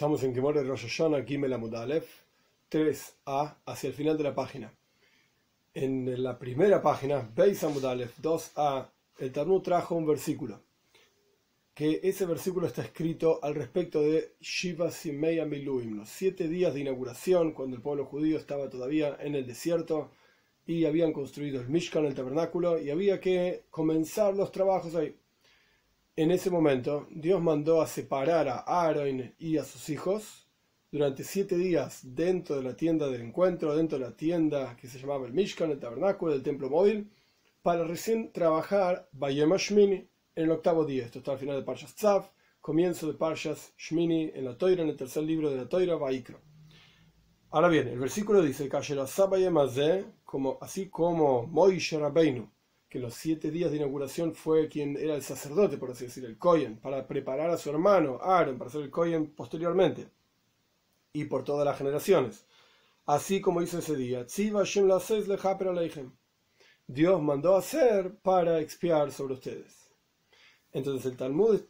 Estamos en Gemore Rosh Hashanah, Gimel Amud Aleph, 3a, hacia el final de la página. En la primera página, Beis Amud Aleph, 2a, el Talmud trajo un versículo. Que ese versículo está escrito al respecto de Shiva Simei Miluim, los siete días de inauguración, cuando el pueblo judío estaba todavía en el desierto y habían construido el Mishkan, el tabernáculo, y había que comenzar los trabajos ahí. En ese momento, Dios mandó a separar a Aaron y a sus hijos durante siete días dentro de la tienda del encuentro, dentro de la tienda que se llamaba el Mishkan, el tabernáculo del templo móvil, para recién trabajar Bayem Shmini en el octavo día. Esto está al final de Parshas Tzav, comienzo de Parshas Shmini en la Toira, en el tercer libro de la Toira, Vaikro. Ahora bien, el versículo dice, como así como Moishe Rabbeinu, que los siete días de inauguración fue quien era el sacerdote, por así decir, el Kohen, para preparar a su hermano Aaron para ser el Kohen posteriormente y por todas las generaciones. Así como hizo ese día, Dios mandó hacer para expiar sobre ustedes. Entonces el Talmud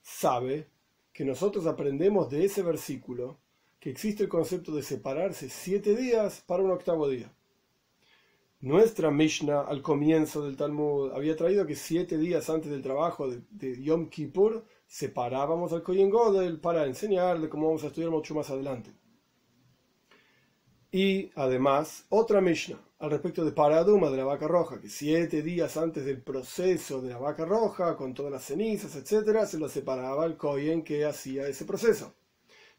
sabe que nosotros aprendemos de ese versículo que existe el concepto de separarse siete días para un octavo día. Nuestra Mishnah al comienzo del Talmud había traído que siete días antes del trabajo de, Yom Kippur separábamos al Kohen Godel para enseñarle cómo vamos a estudiar mucho más adelante. Y además, otra Mishnah al respecto de Paraduma de la vaca roja, que siete días antes del proceso de la vaca roja, con todas las cenizas, etc., se lo separaba el Kohen que hacía ese proceso.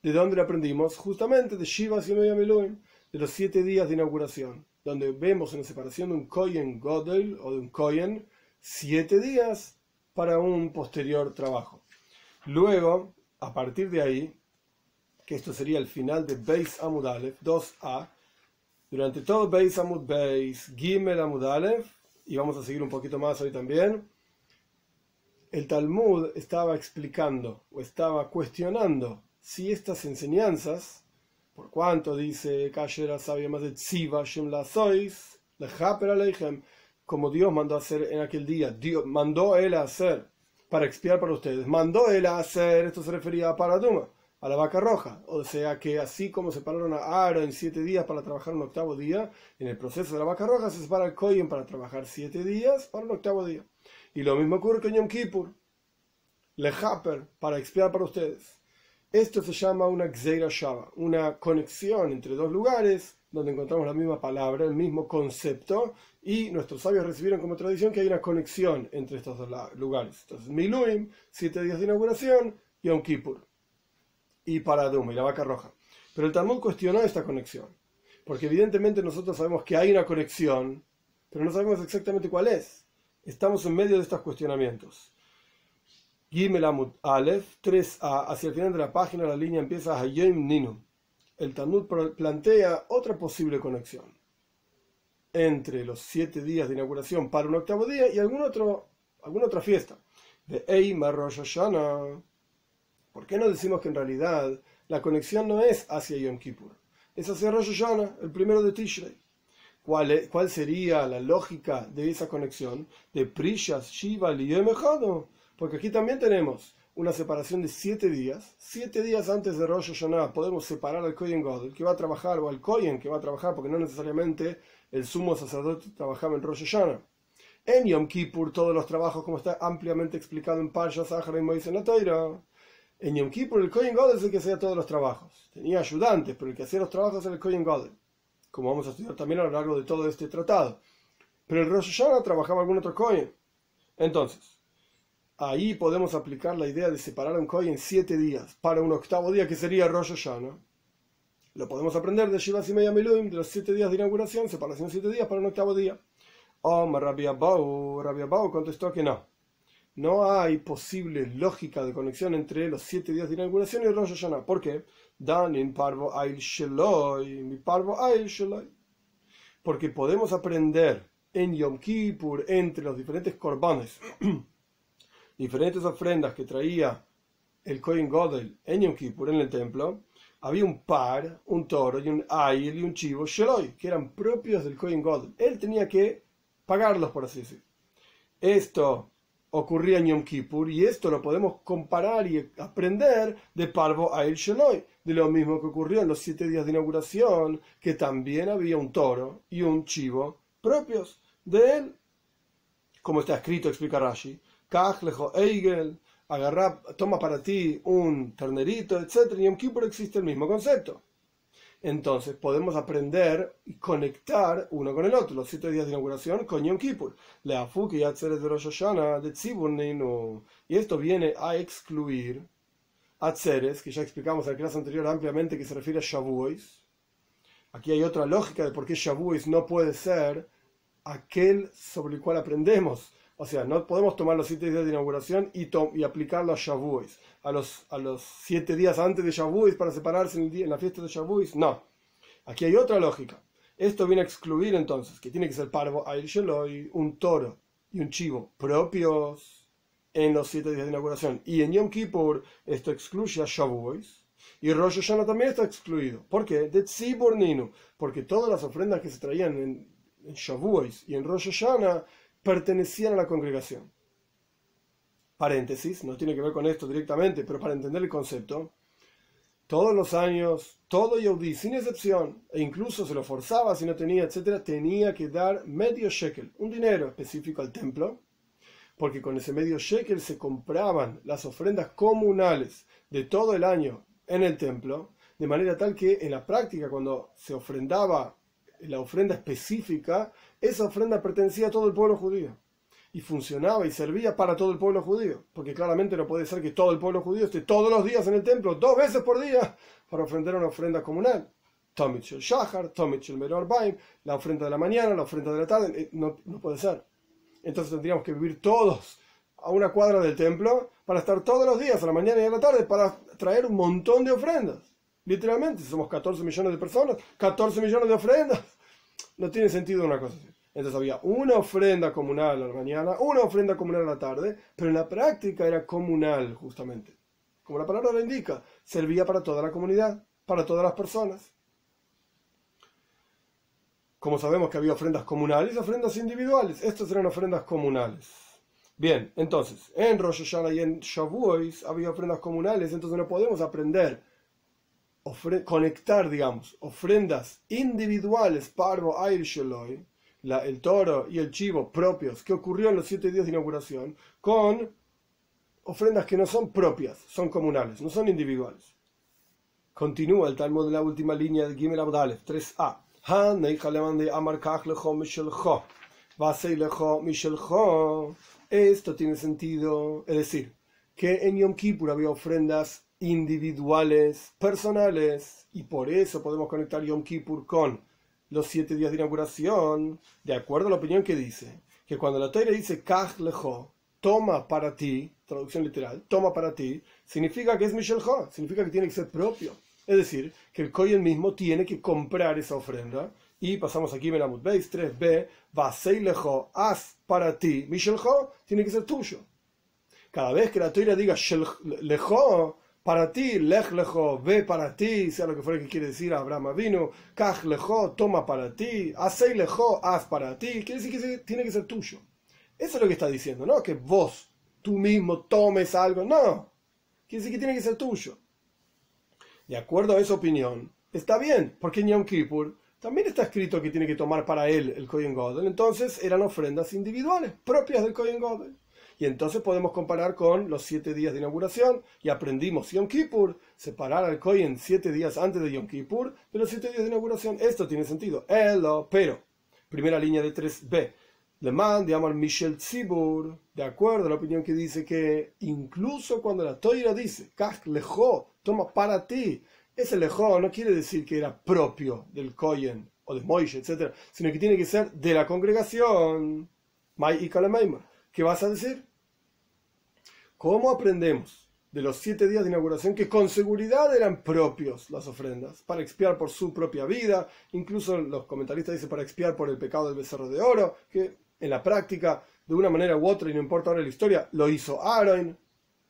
¿De dónde lo aprendimos? Justamente de Shiva y de los siete días de inauguración donde vemos una separación de un Kohen Godel o de un Kohen siete días para un posterior trabajo. Luego, a partir de ahí, que esto sería el final de Beis Amud Aleph, 2a, durante todo Beis Amud Beis, Gimel Amud Aleph, y vamos a seguir un poquito más hoy también, el Talmud estaba explicando o estaba cuestionando si estas enseñanzas por cuanto dice más de la como Dios mandó a hacer en aquel día, Dios mandó él a hacer para expiar para ustedes, mandó él a hacer, esto se refería a Paraduma, a la vaca roja, o sea que así como separaron a Aaron siete días para trabajar un octavo día, en el proceso de la vaca roja se separa el Kohen para trabajar siete días para un octavo día. Y lo mismo ocurre con Yom Kippur, Lehaper, para expiar para ustedes. Esto se llama una Gzeira Shava, una conexión entre dos lugares donde encontramos la misma palabra, el mismo concepto, y nuestros sabios recibieron como tradición que hay una conexión entre estos dos lugares. Entonces, Miluim, siete días de inauguración, Yom Kippur, y Paradum, y la vaca roja. Pero el Talmud cuestionó esta conexión, porque evidentemente nosotros sabemos que hay una conexión, pero no sabemos exactamente cuál es. Estamos en medio de estos cuestionamientos. Gimel Amud Aleph, 3a, hacia el final de la página la línea empieza a Hayem Ninu. El Talmud plantea otra posible conexión entre los siete días de inauguración para un octavo día y algún otro, alguna otra fiesta. De Eimar Rosh Hashanah. ¿Por qué no decimos que en realidad la conexión no es hacia Yom Kippur? Es hacia Rosh Hashanah, el primero de Tishrei. ¿Cuál, ¿Cuál sería la lógica de esa conexión? De Prishas, Shiva, Liyom porque aquí también tenemos una separación de siete días. Siete días antes de Rosh Hashanah podemos separar al Kohen God, que va a trabajar, o al Kohen que va a trabajar, porque no necesariamente el sumo sacerdote trabajaba en Rosh Hashanah. En Yom Kippur, todos los trabajos, como está ampliamente explicado en Pasha, Sahara y Moisés en la Toira. En Yom Kippur, el Kohen God es el que hacía todos los trabajos. Tenía ayudantes, pero el que hacía los trabajos era el Kohen God, como vamos a estudiar también a lo largo de todo este tratado. Pero el Rosh Hashanah trabajaba algún otro Kohen. Entonces, Ahí podemos aplicar la idea de separar un Kohen en siete días para un octavo día que sería Rosh Hashanah. Lo podemos aprender de Shiva Meya Miluim, de los siete días de inauguración, separación siete días para un octavo día. Omar Rabbi Abau, Rabbi Abau contestó que no. No hay posible lógica de conexión entre los siete días de inauguración y Rosh Hashanah. ¿Por qué? Dan in parvo ail sheloy, mi parvo ail sheloy. Porque podemos aprender en Yom Kippur entre los diferentes korbanes diferentes ofrendas que traía el Kohen Godel en Yom Kippur en el templo, había un par, un toro y un ayil y un chivo Sheloy, que eran propios del Kohen Godel. Él tenía que pagarlos, por así decirlo. Esto ocurría en Yom Kippur y esto lo podemos comparar y aprender de Parvo a El Sheloi, de lo mismo que ocurrió en los siete días de inauguración, que también había un toro y un chivo propios de él. Como está escrito, explica Rashi, Kachlejo Eigel, agarra, toma para ti un ternerito, etc. Y en Kippur existe el mismo concepto. Entonces podemos aprender y conectar uno con el otro, los siete días de inauguración con Yom Kippur. Y esto viene a excluir Atzeres, que ya explicamos en la clase anterior ampliamente que se refiere a Shavuos. Aquí hay otra lógica de por qué Shavuos no puede ser aquel sobre el cual aprendemos. O sea, no podemos tomar los siete días de inauguración y, y aplicarlo a Shavuos, a los, a los siete días antes de Shavuos para separarse en, la fiesta de Shavuos. No. Aquí hay otra lógica. Esto viene a excluir entonces que tiene que ser parvo, Air Sheloi, un toro y un chivo propios en los siete días de inauguración. Y en Yom Kippur esto excluye a Shavuos. Y Rosh Hashanah también está excluido. ¿Por qué? De Tzibur Ninu. Porque todas las ofrendas que se traían en, en y en Rosh Hashanah pertenecían a la congregación. Paréntesis, no tiene que ver con esto directamente, pero para entender el concepto, todos los años, todo Yehudi, sin excepción, e incluso se lo forzaba si no tenía, etcétera, tenía que dar medio shekel, un dinero específico al templo, porque con ese medio shekel se compraban las ofrendas comunales de todo el año en el templo, de manera tal que en la práctica, cuando se ofrendaba la ofrenda específica, esa ofrenda pertenecía a todo el pueblo judío. Y funcionaba y servía para todo el pueblo judío. Porque claramente no puede ser que todo el pueblo judío esté todos los días en el templo, dos veces por día, para ofrendar una ofrenda comunal. Tomich el Shahar, Tomich Meror Baim, la ofrenda de la mañana, la ofrenda de la tarde, eh, no, no puede ser. Entonces tendríamos que vivir todos a una cuadra del templo para estar todos los días, a la mañana y a la tarde, para traer un montón de ofrendas. Literalmente, si somos 14 millones de personas, 14 millones de ofrendas. No tiene sentido una cosa así. Entonces había una ofrenda comunal a la mañana, una ofrenda comunal a la tarde, pero en la práctica era comunal, justamente. Como la palabra lo indica, servía para toda la comunidad, para todas las personas. Como sabemos que había ofrendas comunales y ofrendas individuales, estas eran ofrendas comunales. Bien, entonces, en Rosh Hashanah y en Shavuos había ofrendas comunales, entonces no podemos aprender conectar, digamos, ofrendas individuales, parvo, air sheloi, el toro y el chivo propios que ocurrió en los siete días de inauguración, con ofrendas que no son propias, son comunales, no son individuales. Continúa el Talmud de la última línea de Gimel Abdalef, 3a. Esto tiene sentido, es decir, que en Yom Kippur había ofrendas individuales, personales, y por eso podemos conectar Yom Kippur con los siete días de inauguración, de acuerdo a la opinión que dice, que cuando la Torah dice Kach lejo, toma para ti, traducción literal, toma para ti, significa que es Michel Ho, significa que tiene que ser propio. Es decir, que el Kohen mismo tiene que comprar esa ofrenda. Y pasamos aquí en Amud Beis 3b, Vasei lejo, haz para ti, Michel Ho, tiene que ser tuyo. Cada vez que la Torah diga lejo, para ti, lej lejo, ve para ti, sea lo que fuera que quiere decir Abraham vino, kaj lejo, toma para ti, hacei lejo, haz para ti, quiere decir que tiene que ser tuyo. Eso es lo que está diciendo, ¿no? Que vos, tú mismo, tomes algo, no. Quiere decir que tiene que ser tuyo. De acuerdo a esa opinión, está bien, porque en Yom Kippur también está escrito que tiene que tomar para él el Kohen Godel, entonces eran ofrendas individuales, propias del Kohen Godel. Y entonces podemos comparar con los siete días de inauguración y aprendimos Yom Kippur, separar al Kohen siete días antes de Yom Kippur de los siete días de inauguración. Esto tiene sentido. Pero, primera línea de 3b. Le llama al Michel Tzibur, de acuerdo a la opinión que dice que incluso cuando la Toira dice, Kach lejo, toma para ti, ese lejo no quiere decir que era propio del Kohen o de Moishe, etc., sino que tiene que ser de la congregación. Mai y ¿Qué vas a decir? ¿Cómo aprendemos de los siete días de inauguración que con seguridad eran propios las ofrendas para expiar por su propia vida? Incluso los comentaristas dicen para expiar por el pecado del becerro de oro, que en la práctica, de una manera u otra, y no importa ahora la historia, lo hizo Aaron.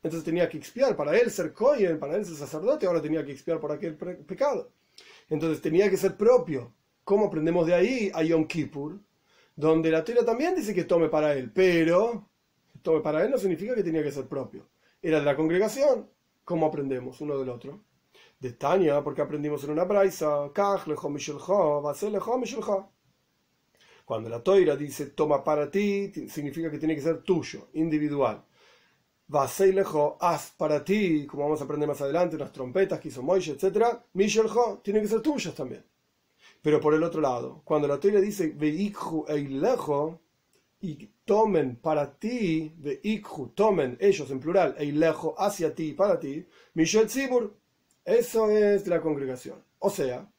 Entonces tenía que expiar para él ser Cohen, para él ser sacerdote, ahora tenía que expiar por aquel pecado. Entonces tenía que ser propio. ¿Cómo aprendemos de ahí a Yom Kippur? donde la Torah también dice que tome para él, pero Tome para él no significa que tenía que ser propio. Era de la congregación. ¿Cómo aprendemos uno del otro? De Tania, porque aprendimos en una braisa, cuando la toira dice toma para ti, significa que tiene que ser tuyo, individual. Vaseilejo, haz para ti, como vamos a aprender más adelante, unas trompetas que hizo Moishe, etc. Misheljo, tienen que ser tuyas también. Pero por el otro lado, cuando la toira dice veikhu eilejo, y tomen para ti, veikhu, tomen ellos en plural, eilejo, hacia ti, para ti, Mishel Tzibur, eso es de la congregación. O sea,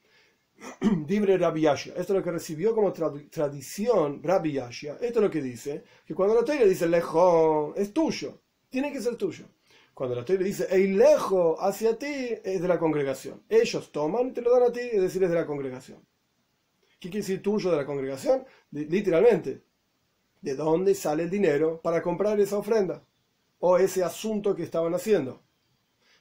Dibre Rabbi Yashia. Esto es lo que recibió como tradición Rabbi Yashia. Esto es lo que dice, que cuando la Torah dice lejo, es tuyo, tiene que ser tuyo. Cuando la Torah dice el lejo hacia ti, es de la congregación. Ellos toman y te lo dan a ti, es decir, es de la congregación. ¿Qué quiere decir tuyo de la congregación? Literalmente, ¿de dónde sale el dinero para comprar esa ofrenda? O ese asunto que estaban haciendo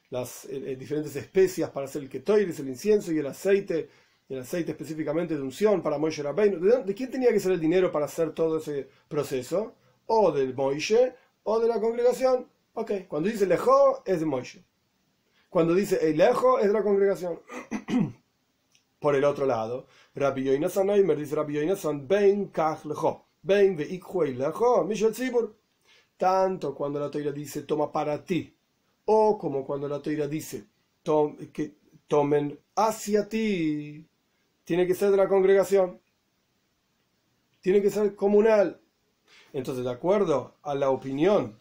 las eh, eh, diferentes especias para hacer el ketoiris, el incienso y el aceite, el aceite específicamente de unción para Moishe Rabbeinu. ¿De, quién tenía que ser el dinero para hacer todo ese proceso? O del Moishe o de la congregación. Ok, cuando dice lejo es de Moishe. Cuando dice el lejo es de la congregación. Por el otro lado, Rabbi Yoinasan Aimer dice Rabbi Yoinasan ben kach lejo. Ben Mishel Tzibur. Tanto cuando la teoría dice toma para ti o como cuando la Toira dice que tomen hacia ti, tiene que ser de la congregación, tiene que ser comunal. Entonces, de acuerdo a la opinión,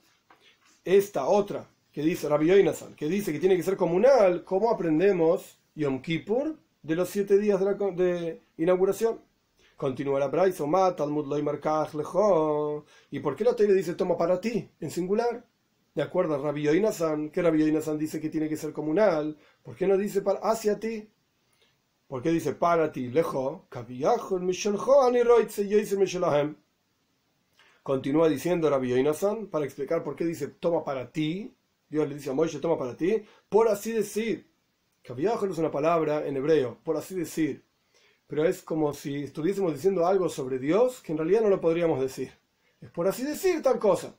esta otra que dice Rabbi Yoinasan, que dice que tiene que ser comunal, ¿cómo aprendemos Yom Kippur de los siete días de inauguración? Continúa la Braisa, Talmud ¿Y por qué la Torah dice toma para ti en singular? de acuerdo a Rabbi Yoinasan, que Rabbi Yoinasan dice que tiene que ser comunal, ¿por qué no dice para, hacia ti? ¿Por qué dice para ti, lejos? Continúa diciendo Rabbi Yoinasan para explicar por qué dice toma para ti. Dios le dice a Moisés toma para ti, por así decir. Kaviachol es una palabra en hebreo, por así decir. Pero es como si estuviésemos diciendo algo sobre Dios que en realidad no lo podríamos decir. Es por así decir tal cosa.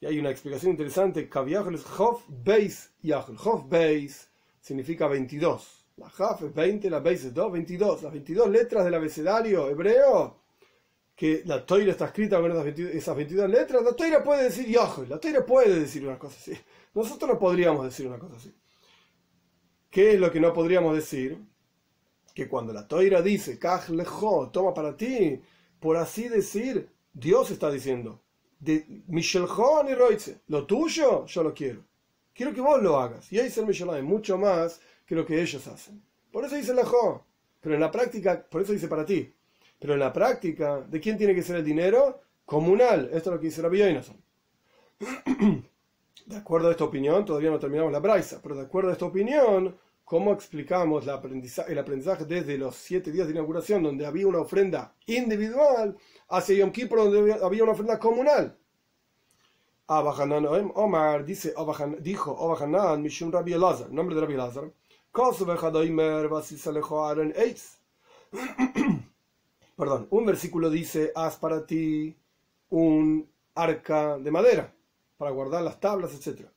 Y hay una explicación interesante. es Hof Beis Yachel. Hof Beis significa 22. La Hof es 20, la Beis es 2, 22. Las 22 letras del abecedario hebreo, que la Toira está escrita con esas 22, esas 22 letras, la Toira puede decir Yachel. La Toira puede decir una cosa así. Nosotros no podríamos decir una cosa así. ¿Qué es lo que no podríamos decir? Que cuando la Toira dice, Kaj lejo, toma para ti, por así decir, Dios está diciendo, de Misheljon y Roitze. Lo tuyo, yo lo quiero. Quiero que vos lo hagas. Y ahí es el mucho más que lo que ellos hacen. Por eso dice Lejó. Pero en la práctica, por eso dice para ti. Pero en la práctica, ¿de quién tiene que ser el dinero? Comunal. Esto es lo que dice la Yoinason. De acuerdo a esta opinión, todavía no terminamos la braisa, pero de acuerdo a esta opinión, ¿cómo explicamos el aprendizaje desde los siete días de inauguración, donde había una ofrenda individual, hacia Yom Kippur donde había una ofrenda comunal. Omar dice, dijo Obahanan, Mishum Rabbi Elazar, nombre de Rabbi Elazar, Perdón, un versículo dice, haz para ti un arca de madera para guardar las tablas, etc.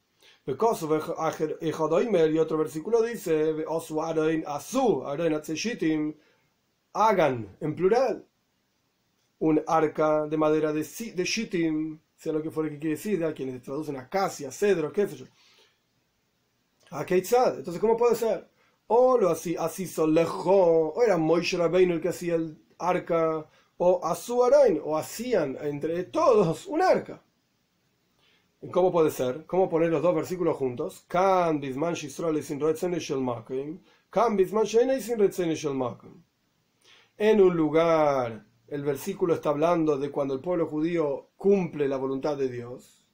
Y otro versículo dice, hagan en plural un arca de madera de, de sea lo que fuera que quiere decir, a quienes traducen acacia, cedro, qué sé yo. A entonces, ¿cómo puede ser? O lo así, así solejó, o era Moishe Rabbeinu el que hacía el arca, o Azuarain, o hacían entre todos un arca. ¿Cómo puede ser? ¿Cómo poner los dos versículos juntos? Bisman sin En un lugar el versículo está hablando de cuando el pueblo judío cumple la voluntad de Dios.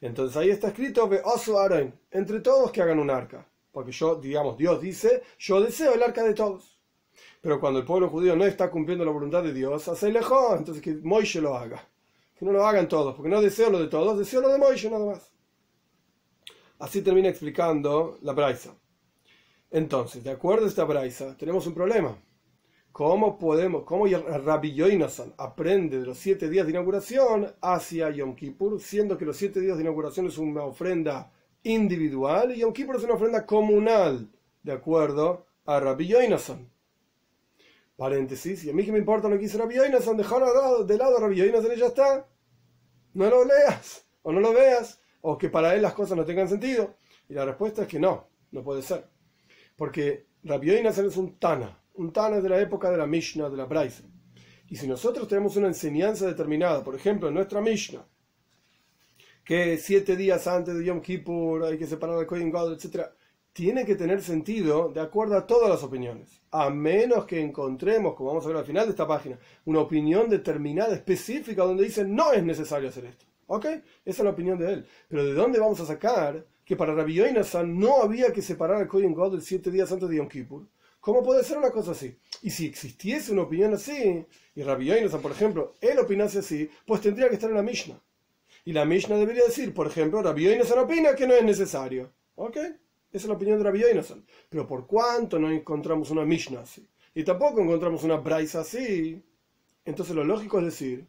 Entonces ahí está escrito, oso entre todos que hagan un arca. Porque yo, digamos, Dios dice, yo deseo el arca de todos. Pero cuando el pueblo judío no está cumpliendo la voluntad de Dios, hace lejos, entonces que Moishe lo haga. Que no lo hagan todos, porque no deseo lo de todos, deseo lo de Moishe nada más. Así termina explicando la Braisa. Entonces, de acuerdo a esta Braisa, tenemos un problema ¿Cómo podemos, cómo Rabbi Yoinasan aprende de los siete días de inauguración hacia Yom Kippur, siendo que los siete días de inauguración es una ofrenda individual y Yom Kippur es una ofrenda comunal, de acuerdo a Rabbi Yoinasan? Paréntesis, y a mí que me importa lo que dice Rabbi Yoinasan, dejar de lado a Rabbi Yoinasan y ya está. No lo leas, o no lo veas, o que para él las cosas no tengan sentido. Y la respuesta es que no, no puede ser. Porque Rabbi Yoinasan es un Tana un Tana de la época de la Mishnah, de la Braise. Y si nosotros tenemos una enseñanza determinada, por ejemplo, en nuestra Mishnah, que siete días antes de Yom Kippur hay que separar el Kohen God, etc., tiene que tener sentido de acuerdo a todas las opiniones, a menos que encontremos, como vamos a ver al final de esta página, una opinión determinada, específica, donde dice no es necesario hacer esto. ¿Ok? Esa es la opinión de él. Pero ¿de dónde vamos a sacar que para Rabbi Yoinasan no había que separar el Kohen God siete días antes de Yom Kippur? ¿Cómo puede ser una cosa así? Y si existiese una opinión así, y Rabbi Yoinasan, por ejemplo, él opinase así, pues tendría que estar en la Mishnah. Y la Mishnah debería decir, por ejemplo, Rabbi Yoinasan opina que no es necesario. ¿Ok? Esa es la opinión de Rabbi Yoinasan. Pero ¿por cuánto no encontramos una Mishnah así? Y tampoco encontramos una Braisa así. Entonces lo lógico es decir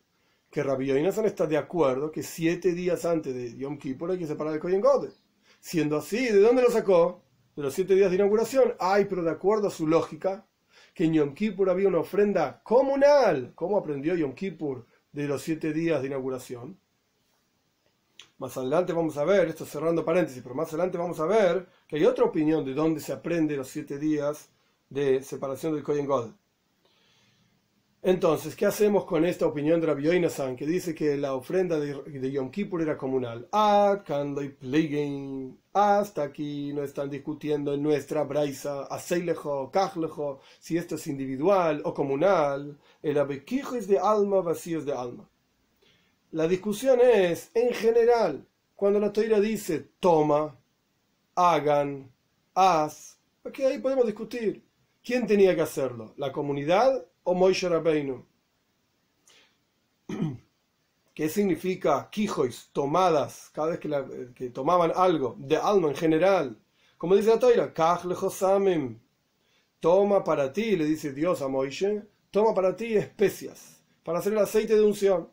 que Rabbi Yoinasan está de acuerdo que siete días antes de Yom Kippur hay que separar el Kohen Gode. Siendo así, ¿de dónde lo sacó? de los siete días de inauguración, hay, pero de acuerdo a su lógica, que en Yom Kippur había una ofrenda comunal. ¿Cómo aprendió Yom Kippur de los siete días de inauguración? Más adelante vamos a ver, esto cerrando paréntesis, pero más adelante vamos a ver que hay otra opinión de dónde se aprende los siete días de separación del Kohen God. Entonces, ¿qué hacemos con esta opinión de Rabbi Yoinasan que dice que la ofrenda de, Yom Kippur era comunal? Ah, hasta aquí no están discutiendo en nuestra braisa, aseilejo, kajlejo, si esto es individual o comunal. El abequijo es de alma, vacío es de alma. La discusión es, en general, cuando la toira dice toma, hagan, haz, aquí ahí podemos discutir. ¿Quién tenía que hacerlo? ¿La comunidad o Moishe Rabbeinu. ¿Qué significa quijois, tomadas, cada vez que, tomaban algo, de alma en general? Como dice la Toira, toma para ti, le dice Dios a Moishe, toma para ti especias, para hacer el aceite de unción.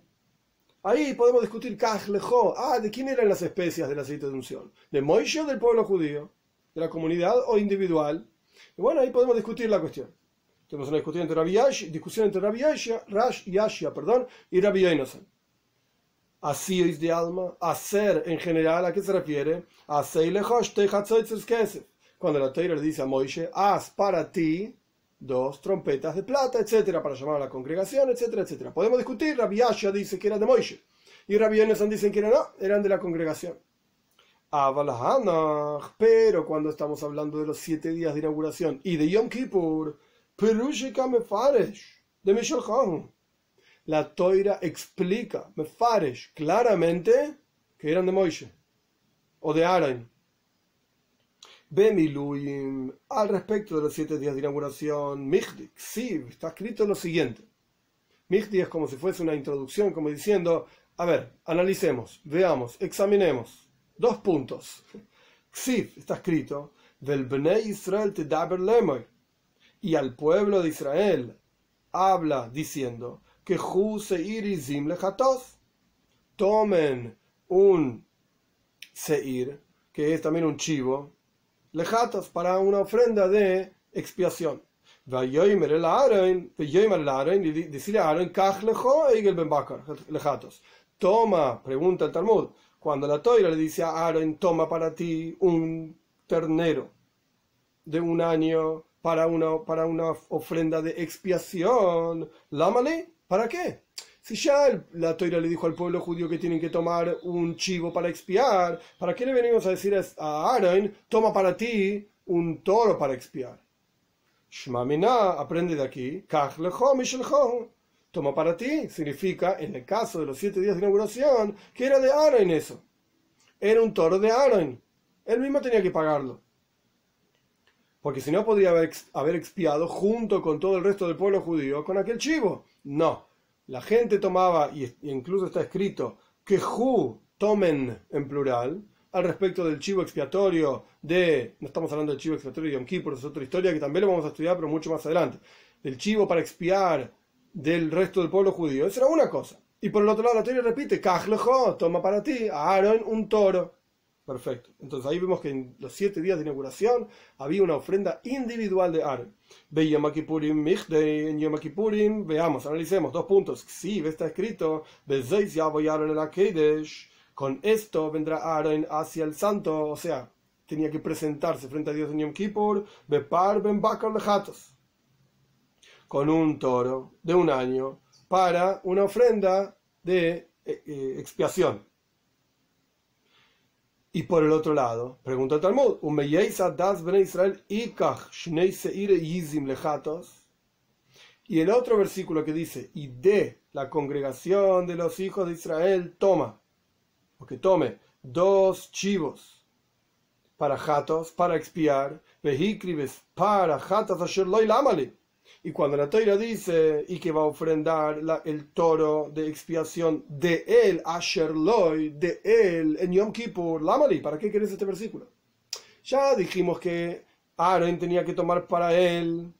Ahí podemos discutir, ah, ¿de quién eran las especias del aceite de unción? ¿De Moishe o del pueblo judío? ¿De la comunidad o individual? Y bueno, ahí podemos discutir la cuestión. Tenemos una discusión entre Rabbi discusión entre Rabbi Rash y Ashia, perdón, y Rabbi Yoinasan. Así es de alma, hacer en general, ¿a qué se refiere? Cuando la Torah dice a Moishe, haz para ti dos trompetas de plata, etcétera, para llamar a la congregación, etcétera, etcétera. Podemos discutir, Rabbi Ashia dice que eran de Moishe, y Rabbi Yoinasan dicen que eran, no, eran de la congregación. Pero cuando estamos hablando de los siete días de inauguración y de Yom Kippur, de La toira explica, Mefaresh, claramente que eran de Moishe o de Aaron. Bemiluim, al respecto de los siete días de inauguración, Michdi, sí, está escrito lo siguiente. Michdi es como si fuese una introducción, como diciendo, a ver, analicemos, veamos, examinemos. Dos puntos. Sí, está escrito, Vel Israel te daber lemoy y al pueblo de Israel habla diciendo que Seir lejatos tomen un Seir, que es también un chivo, lejatos para una ofrenda de expiación. Y decirle a Aaron, lejatos. Toma, pregunta el Talmud, cuando la toira le dice a Aaron, toma para ti un ternero de un año para una, para una ofrenda de expiación. Lámale, ¿para qué? Si ya la toira le dijo al pueblo judío que tienen que tomar un chivo para expiar, ¿para qué le venimos a decir a Aaron, toma para ti un toro para expiar? Shmamina, aprende de aquí, toma para ti, significa, en el caso de los siete días de inauguración, que era de Aaron eso. Era un toro de Aaron. Él mismo tenía que pagarlo porque si no podría haber, expiado junto con todo el resto del pueblo judío con aquel chivo. No, la gente tomaba, y incluso está escrito, que Ju tomen en plural, al respecto del chivo expiatorio de, no estamos hablando del chivo expiatorio de Yom Kippur, es otra historia que también lo vamos a estudiar, pero mucho más adelante. del chivo para expiar del resto del pueblo judío, eso era una cosa. Y por el otro lado, la teoría repite, Kajlejo, toma para ti, a Aaron un toro. Perfecto. Entonces ahí vemos que en los siete días de inauguración había una ofrenda individual de Aaron. Ve en Yom Kippurim, veamos, analicemos, dos puntos. Sí, está escrito, ya voy Aaron el Con esto vendrá Aaron hacia el santo, o sea, tenía que presentarse frente a Dios en Yom Kippur, Ben Bakar Lejatos, con un toro de un año para una ofrenda de eh, eh, expiación. Y por el otro lado, pregunta el Talmud, y el otro versículo que dice, y de la congregación de los hijos de Israel toma, o que tome dos chivos para jatos, para expiar, vejicribes para jatos asher loy lamali y cuando la Toira dice y que va a ofrendar el toro de expiación de él, Asher Loy, de él, en Yom Kippur, Lamali, ¿para qué querés este versículo? Ya dijimos que Aaron tenía que tomar para él,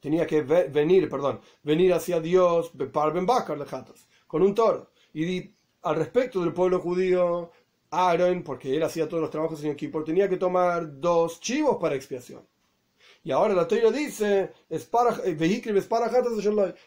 tenía que venir, perdón, venir hacia Dios, Ben Bakar con un toro. Y al respecto del pueblo judío, Aaron, porque él hacía todos los trabajos en Yom Kippur, tenía que tomar dos chivos para expiación. Y ahora la Torah dice, es para,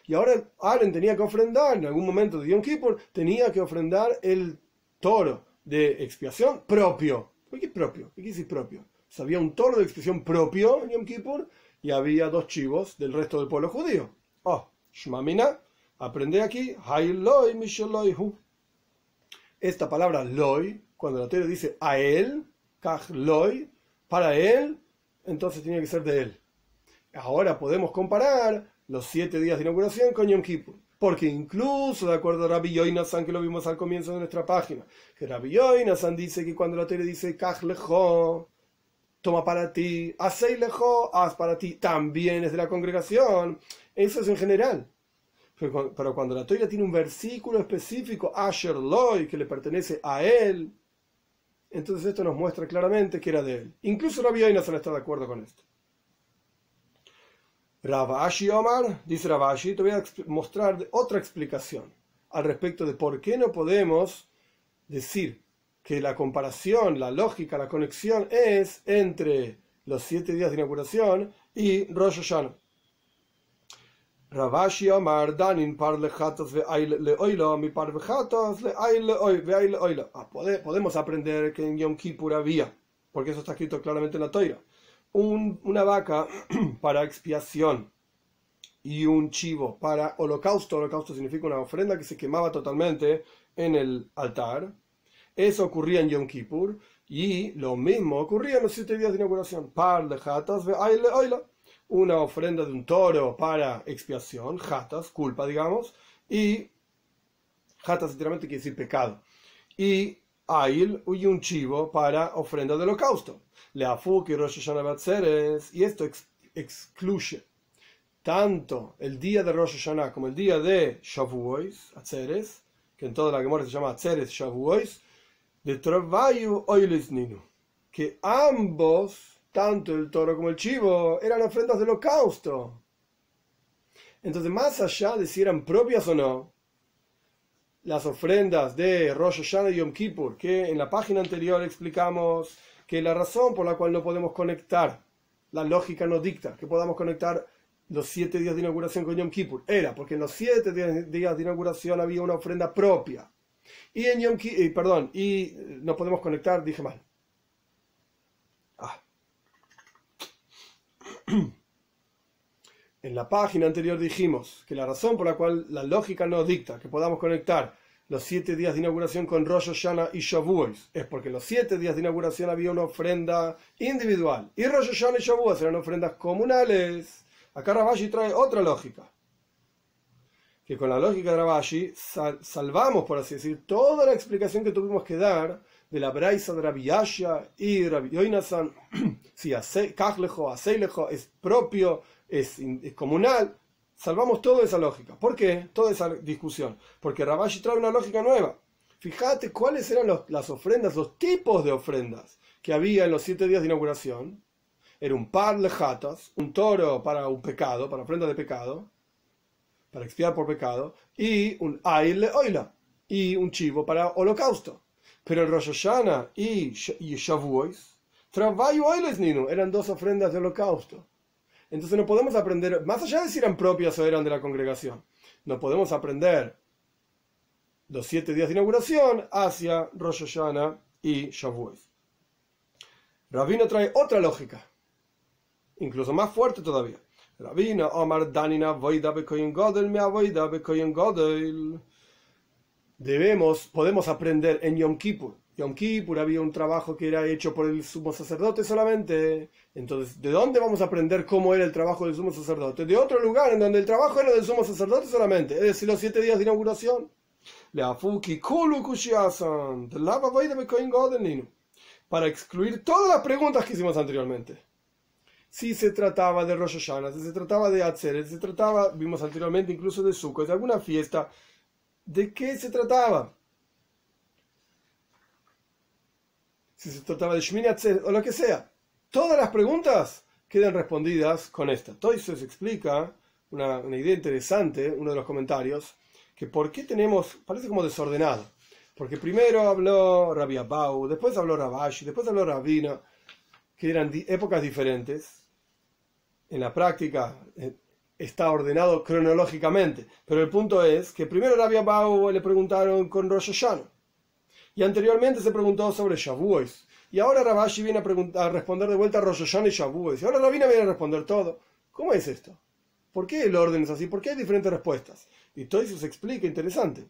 y ahora Aaron tenía que ofrendar, en algún momento de Yom Kippur, tenía que ofrendar el toro de expiación propio. ¿Por qué propio? ¿Qué quiere propio? había un toro de expiación propio en Yom Kippur y había dos chivos del resto del pueblo judío. Oh, Shmamina, aprende aquí, Esta palabra loy, cuando la Torah dice a él, kaj loy, para él, entonces tenía que ser de él. Ahora podemos comparar los siete días de inauguración con Yom Kippur. Porque incluso, de acuerdo a Rabbi Yoinasan, que lo vimos al comienzo de nuestra página, que Rabbi Yoinasan dice que cuando la tele dice Kaj lejo, toma para ti, Asei lejo, haz para ti, también es de la congregación. Eso es en general. Pero cuando la Torah tiene un versículo específico, Asher Loy, que le pertenece a él, entonces esto nos muestra claramente que era de él. Incluso Rabbi no está de acuerdo con esto. Ravashi Omar, dice Ravashi, te voy a mostrar otra explicación al respecto de por qué no podemos decir que la comparación, la lógica, la conexión es entre los siete días de inauguración y Rosh Hashanah. Ravashi Omar Danin par lejatos ve leoilo mi par vejatos le oilo. Ah, podemos aprender que en Yom Kippur había, porque eso está escrito claramente en la toira, un, una vaca para expiación y un chivo para holocausto. Holocausto significa una ofrenda que se quemaba totalmente en el altar. Eso ocurría en Yom Kippur y lo mismo ocurría en los siete días de inauguración. Par lejatos ve oilo una ofrenda de un toro para expiación, jatas, culpa, digamos, y jatas literalmente quiere decir pecado, y ail y un chivo para ofrenda de holocausto. Le y Rosh Hashanah y esto excluye tanto el día de Rosh Hashanah como el día de Shavuos, Atzeres, que en toda la Gemara se llama Atzeres Shavuos, de Travayu Oilis Ninu, que ambos tanto el toro como el chivo eran ofrendas de holocausto. Entonces, más allá de si eran propias o no, las ofrendas de Rosh Hashanah y Yom Kippur, que en la página anterior explicamos que la razón por la cual no podemos conectar, la lógica nos dicta que podamos conectar los siete días de inauguración con Yom Kippur, era porque en los siete días de inauguración había una ofrenda propia. Y en Yom Kippur, eh, perdón, y no podemos conectar, dije mal, En la página anterior dijimos que la razón por la cual la lógica nos dicta que podamos conectar los siete días de inauguración con Rosh Hashanah y Shavuos es porque en los siete días de inauguración había una ofrenda individual y Rosh Hashanah y Shavuos eran ofrendas comunales. Acá Rabashi trae otra lógica. Que con la lógica de Rabashi salvamos, por así decir, toda la explicación que tuvimos que dar de la Braisa de Rabbi y Rabbi Yoinasan, si Kajlejo, Aseilejo es propio, es, comunal, salvamos toda esa lógica. ¿Por qué? Toda esa discusión. Porque Rabashi trae una lógica nueva. Fíjate cuáles eran las ofrendas, los tipos de ofrendas que había en los siete días de inauguración. era un par lejatas, un toro para un pecado, para ofrenda de pecado, para expiar por pecado, y un aile oila, y un chivo para holocausto. Pero el Rosh Hashanah y, y Shavuos, nino, eran dos ofrendas de holocausto. Entonces no podemos aprender, más allá de si eran propias o eran de la congregación, no podemos aprender los siete días de inauguración hacia Rosh Hashanah y Shavuos. Rabino trae otra lógica, incluso más fuerte todavía. Rabino Omar Danina Voida Godel me Voida Godel. Debemos, podemos aprender en Yom Kippur. Yom Kippur había un trabajo que era hecho por el sumo sacerdote solamente. Entonces, ¿de dónde vamos a aprender cómo era el trabajo del sumo sacerdote? De otro lugar en donde el trabajo era del sumo sacerdote solamente, es decir, los siete días de inauguración. Para excluir todas las preguntas que hicimos anteriormente. Si se trataba de Rosh Hashanah, si se trataba de Atzeret, si se trataba, vimos anteriormente incluso de Sukkot, de alguna fiesta, ¿de qué se trataba? Si se trataba de Shmini o lo que sea. Todas las preguntas quedan respondidas con esta. se explica una, idea interesante, uno de los comentarios, que por qué tenemos, parece como desordenado. Porque primero habló Rabbi Abau, después habló Rabashi, después habló Rabina, que eran épocas diferentes. En la práctica eh, está ordenado cronológicamente, pero el punto es que primero Rabbi Abau le preguntaron con Rosh Hashanah, y anteriormente se preguntó sobre Shavuos, y ahora Rabashi viene a, a responder de vuelta a Rosh Hashanah y Shavuos, y ahora Rabina viene a responder todo. ¿Cómo es esto? ¿Por qué el orden es así? ¿Por qué hay diferentes respuestas? Y todo eso se explica interesante,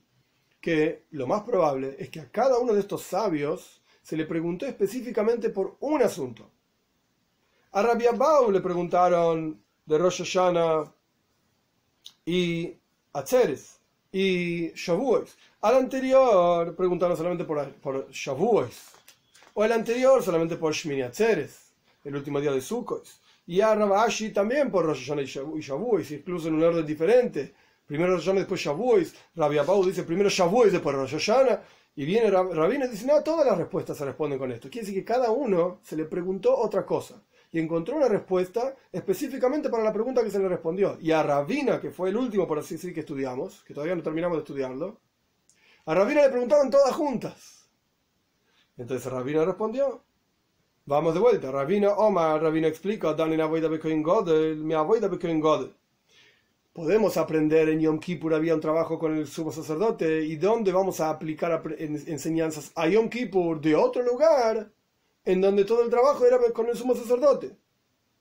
que lo más probable es que a cada uno de estos sabios se le preguntó específicamente por un asunto. A Rabbi Abau le preguntaron de Rosh Hashanah y Atzeres y Shavuos. Al anterior preguntaron solamente por, por Shavuos. O el anterior solamente por Shmini Atzeres, el último día de Sukkot. Y a Rabashi también por Rosh Hashanah y Shavuos, incluso en un orden diferente. Primero Rosh Hashanah, después Shavuos. Rabbi Abau dice primero Shavuos, después Rosh Hashanah. Y viene Rabino y dice, no, todas las respuestas se responden con esto. Quiere decir que cada uno se le preguntó otra cosa. Y encontró una respuesta específicamente para la pregunta que se le respondió. Y a Rabina, que fue el último, por así decir, que estudiamos, que todavía no terminamos de estudiarlo, a Rabina le preguntaron todas juntas. Entonces Rabina respondió, Vamos de vuelta. Rabino Omar, Rabino explica, Podemos aprender en Yom Kippur había un trabajo con el sumo sacerdote y dónde vamos a aplicar enseñanzas a Yom Kippur de otro lugar en donde todo el trabajo era con el sumo sacerdote.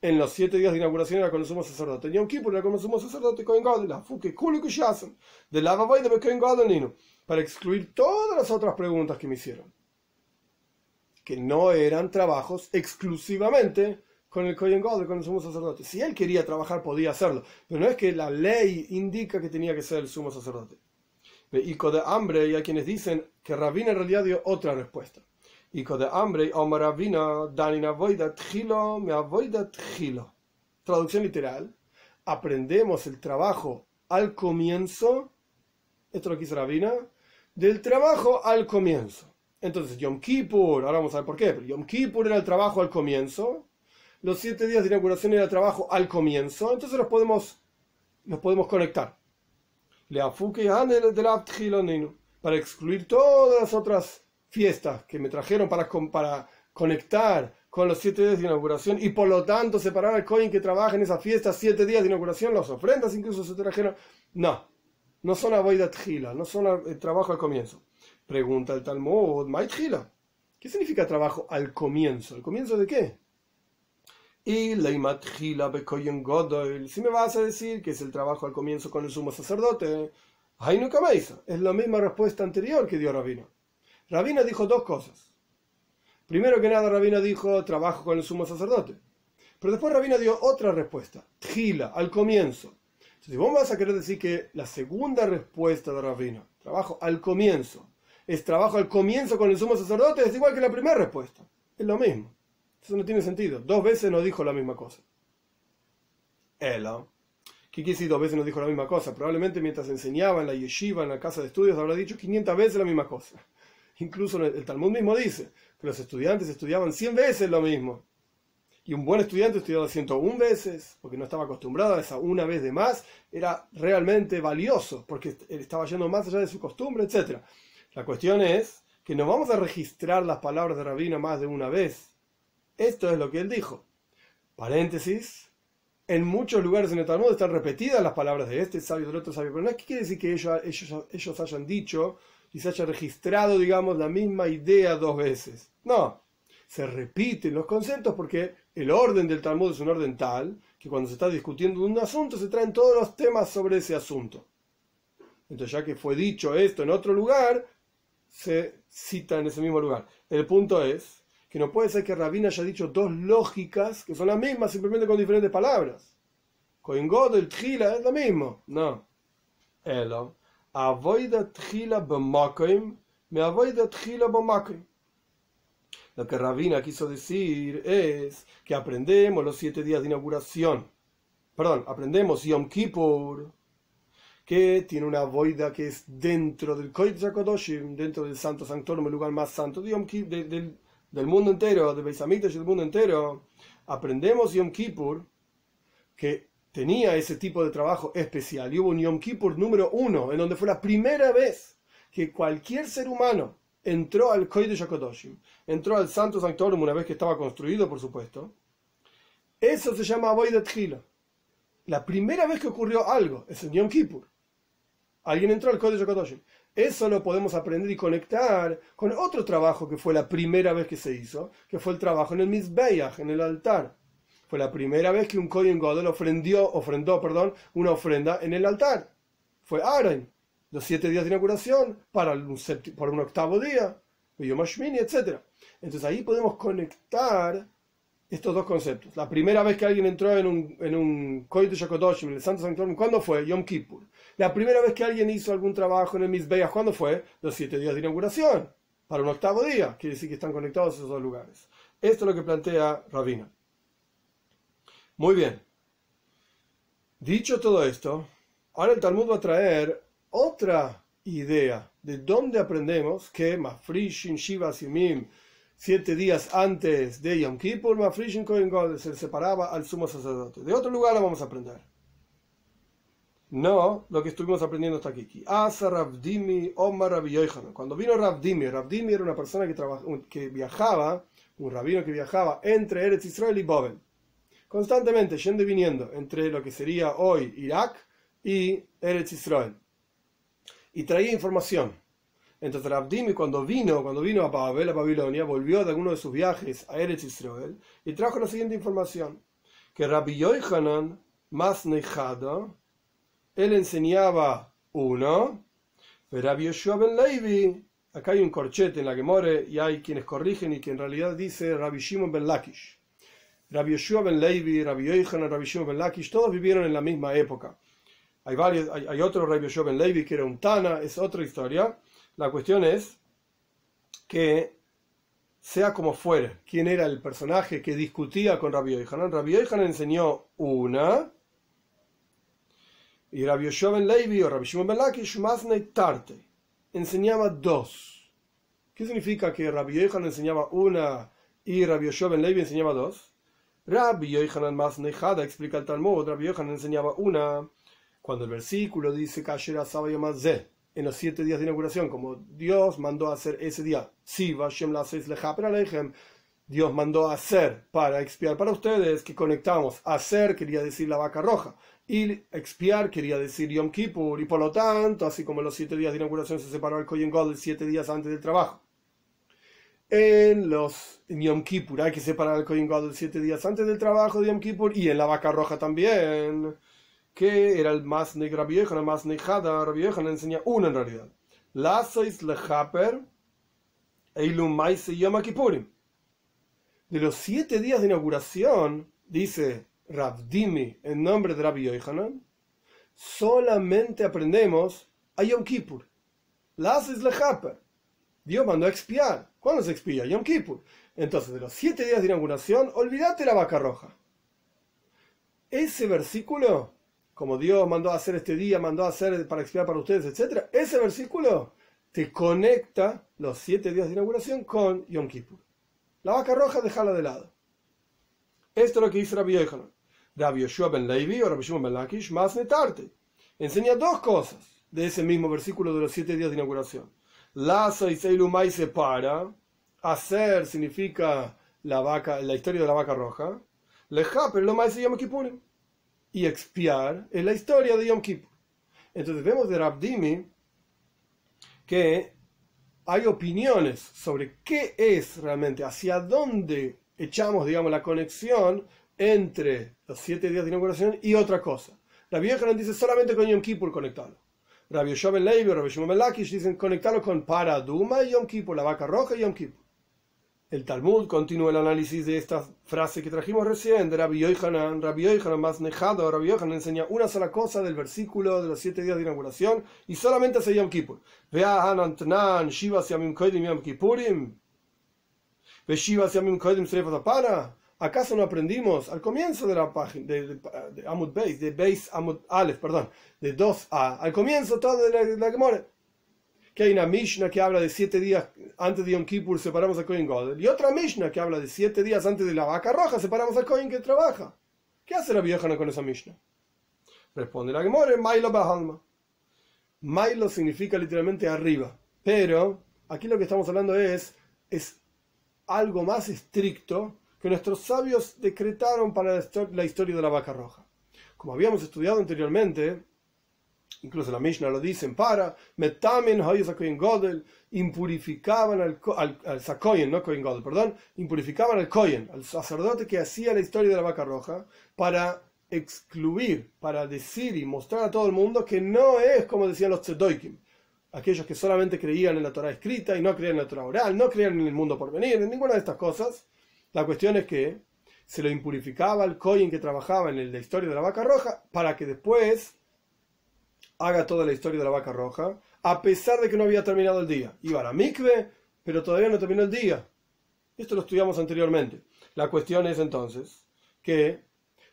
En los siete días de inauguración era con el sumo sacerdote. Yom Kippur era con el sumo sacerdote la Fuke de la de para excluir todas las otras preguntas que me hicieron que no eran trabajos exclusivamente con el Kohen Gadol, con el sumo sacerdote. Si él quería trabajar, podía hacerlo, pero no es que la ley indica que tenía que ser el sumo sacerdote. Y de hambre, y hay quienes dicen que Rabina en realidad dio otra respuesta. Y de hambre, Omar Rabina, Danina Voida Tchilo, me avoida Tchilo. Traducción literal: aprendemos el trabajo al comienzo, esto lo quiso Rabina, del trabajo al comienzo. Entonces, Yom Kippur, ahora vamos a ver por qué, pero Yom Kippur era el trabajo al comienzo, los siete días de inauguración era el trabajo al comienzo, entonces los podemos, los podemos conectar. Para excluir todas las otras fiestas que me trajeron para, para conectar con los siete días de inauguración y por lo tanto separar al coin que trabaja en esas fiestas siete días de inauguración, las ofrendas incluso se trajeron. No, no son avoidat gila, no son el trabajo al comienzo. Pregunta el Talmud, Maitjila. ¿Qué significa trabajo al comienzo? ¿Al comienzo de qué? Y Leimatjila Bekoyen Godel. Si me vas a decir que es el trabajo al comienzo con el sumo sacerdote, nunca Meisa. Es la misma respuesta anterior que dio Rabino. Rabino dijo dos cosas. Primero que nada, Rabino dijo trabajo con el sumo sacerdote. Pero después Rabino dio otra respuesta. Tjila, al comienzo. Entonces, vos vas a querer decir que la segunda respuesta de Rabino, trabajo al comienzo, es trabajo al comienzo con el sumo sacerdote, es igual que la primera respuesta. Es lo mismo. Eso no tiene sentido. Dos veces no dijo la misma cosa. Ella. ¿Qué quiere decir dos veces no dijo la misma cosa? Probablemente mientras enseñaba en la yeshiva, en la casa de estudios, habrá dicho 500 veces la misma cosa. Incluso el Talmud mismo dice que los estudiantes estudiaban 100 veces lo mismo. Y un buen estudiante estudiaba 101 veces, porque no estaba acostumbrado a esa una vez de más, era realmente valioso, porque estaba yendo más allá de su costumbre, etc. La cuestión es que no vamos a registrar las palabras de Rabino más de una vez. Esto es lo que él dijo. Paréntesis. En muchos lugares en el Talmud están repetidas las palabras de este sabio, del otro sabio, pero no es que quiere decir que ellos, ellos, ellos hayan dicho y se haya registrado, digamos, la misma idea dos veces. No, se repiten los conceptos porque el orden del Talmud es un orden tal que cuando se está discutiendo un asunto se traen todos los temas sobre ese asunto. Entonces, ya que fue dicho esto en otro lugar, se cita en ese mismo lugar. El punto es que no puede ser que Rabina haya dicho dos lógicas que son las mismas, simplemente con diferentes palabras. Coin el Tchila es lo mismo. No. Elo. Lo que Rabina quiso decir es que aprendemos los siete días de inauguración. Perdón, aprendemos Yom Kippur, que tiene una voida que es dentro del Kodesh dentro del Santo Sanctorum, el lugar más santo del mundo entero, de Beisamitas y del mundo entero, aprendemos Yom Kippur, que tenía ese tipo de trabajo especial. Y hubo un Yom Kippur número uno, en donde fue la primera vez que cualquier ser humano entró al Kodesh HaKadoshim, entró al Santo Sanctorum una vez que estaba construido, por supuesto. Eso se llama Avoidat Hila. La primera vez que ocurrió algo es en Yom Kippur. Alguien entró al Kodesh HaKadoshim. Eso lo podemos aprender y conectar con otro trabajo que fue la primera vez que se hizo, que fue el trabajo en el Mizbeach, en el altar. Fue la primera vez que un Kohen Godel ofrendió, ofrendó perdón, una ofrenda en el altar. Fue Aaron, los siete días de inauguración, para un, para un octavo día, etc. Entonces ahí podemos conectar estos dos conceptos. La primera vez que alguien entró en un, en un en el Santo Sanctorum, ¿cuándo fue? Yom Kippur. La primera vez que alguien hizo algún trabajo en el Mizbeach, ¿cuándo fue? Los siete días de inauguración, para un octavo día. Quiere decir que están conectados esos dos lugares. Esto es lo que plantea Rabina. Muy bien. Dicho todo esto, ahora el Talmud va a traer otra idea de dónde aprendemos que Mafrishin, Shiva, Simim, siete días antes de Yom Kippur, Mafrishin Kohen se separaba al sumo sacerdote. De otro lugar lo vamos a aprender. No, lo que estuvimos aprendiendo hasta aquí. Asa Ravdimi Omar Rabbi Cuando vino Ravdimi, Ravdimi era una persona que, viajaba, un rabino que viajaba entre Eretz Israel y Bobel. Constantemente, yendo y viniendo entre lo que sería hoy Irak y Eretz Israel. Y traía información. Entonces Ravdimi cuando vino, cuando vino a Babel, a Babilonia, volvió de alguno de sus viajes a Eretz Israel y trajo la siguiente información. Que Rabbi Yochanan, más él enseñaba uno, pero Rabbi Yoshua ben Levi, acá hay un corchete en la que more y hay quienes corrigen y que en realidad dice Rabbi Shimon ben Lakish. Rabbi Yoshua ben Levi, Rabbi Yochanan, Rabbi Shimon ben Lakish, todos vivieron en la misma época. Hay, varios, hay, otro Rabbi Yoshua ben Levi que era un Tana, es otra historia. La cuestión es que sea como fuere, quién era el personaje que discutía con Rabbi Yochanan. Rabbi Yochanan enseñó una y Rabbi Yoshua ben Levi o Rabbi Shimon ben Lakish tarte. Enseñaba dos. ¿Qué significa que Rabbi Yochanan enseñaba una y Rabbi Yoshua ben Levi enseñaba dos? Rabbi Yochanan más Jada explica el Talmud. Rabbi Yochanan enseñaba una cuando el versículo dice en los siete días de inauguración, como Dios mandó hacer ese día. Si Dios mandó hacer para expiar para ustedes, que conectamos. Hacer quería decir la vaca roja. Y expiar quería decir Yom Kippur, y por lo tanto, así como los siete días de inauguración se separó el Kohen Gadol siete días antes del trabajo. En los Yom Kippur hay que separar el Kohen Gadol siete días antes del trabajo de Yom Kippur, y en la vaca roja también, que era el más negra vieja, el más nejada, la vieja le enseña uno en realidad. La sois lechaper, eilum maise Yom Kippurim. De los siete días de inauguración, dice Rabdimi en nombre de Rabbi Yohanan, solamente aprendemos a Yom Kippur. Las es lechaper. Dios mandó a expiar. ¿Cuándo se expía? Yom Kippur. Entonces, de los siete días de inauguración, olvídate la vaca roja. Ese versículo, como Dios mandó a hacer este día, mandó a hacer para expiar para ustedes, etc., ese versículo te conecta los siete días de inauguración con Yom Kippur. La vaca roja, déjala de lado. Esto es lo que dice Rabbi Yochanan. Rabbi Yoshua ben Levi o Rabbi Shimon ben Lakish más netarte. Enseña dos cosas de ese mismo versículo de los siete días de inauguración. Lazo y Seilumai se para. Hacer significa la vaca, la historia de la vaca roja. Leja, pero lo más de Yom Kippurim. Y expiar es la historia de Yom Kippur. Entonces vemos de Rabdimi que hay opiniones sobre qué es realmente, hacia dónde echamos, digamos, la conexión entre los siete días de inauguración y otra cosa. La vieja nos dice solamente con Yom Kippur conectarlo. Rabbi Yoshua Levi, Rabbi Shimon Lakish dicen conectarlo con Paraduma y Yom Kippur, la vaca roja y Yom Kippur. El Talmud continúa el análisis de esta frase que trajimos recién de Rabbi Yohanan. Rabbi Yohanan más nejado, Rabbi Yohanan enseña una sola cosa del versículo de los siete días de inauguración y solamente hace Yom Kippur. Vea Hanantanan, Shiva Yamim Kodim Yom Kippurim. Ve Shiva Yamim Kodim Srefat Para. ¿Acaso no aprendimos al comienzo de la página de, de, Amud Beis, de Beis Amud Aleph, perdón, de 2a, al comienzo todo de la, de Gemora? que hay una Mishnah que habla de siete días antes de Yom Kippur separamos al Kohen Godel, y otra Mishnah que habla de siete días antes de la vaca roja separamos al Kohen que trabaja. ¿Qué hace la vieja con esa Mishnah? Responde la Gemore, Mailo Bahalma. Mailo significa literalmente arriba, pero aquí lo que estamos hablando es, es algo más estricto que nuestros sabios decretaron para la historia de la vaca roja. Como habíamos estudiado anteriormente, incluso la Mishnah lo dicen, para, metamen godel, impurificaban al, al, al sakoyen, no Kohen Godel, perdón, impurificaban al Kohen, al sacerdote que hacía la historia de la vaca roja, para excluir, para decir y mostrar a todo el mundo que no es como decían los tzedoikim, aquellos que solamente creían en la Torah escrita y no creían en la Torah oral, no creían en el mundo por venir, en ninguna de estas cosas. La cuestión es que se lo impurificaba al Kohen que trabajaba en la historia de la vaca roja para que después haga toda la historia de la vaca roja, a pesar de que no había terminado el día. Iba a la mikve, pero todavía no terminó el día. Esto lo estudiamos anteriormente. La cuestión es entonces que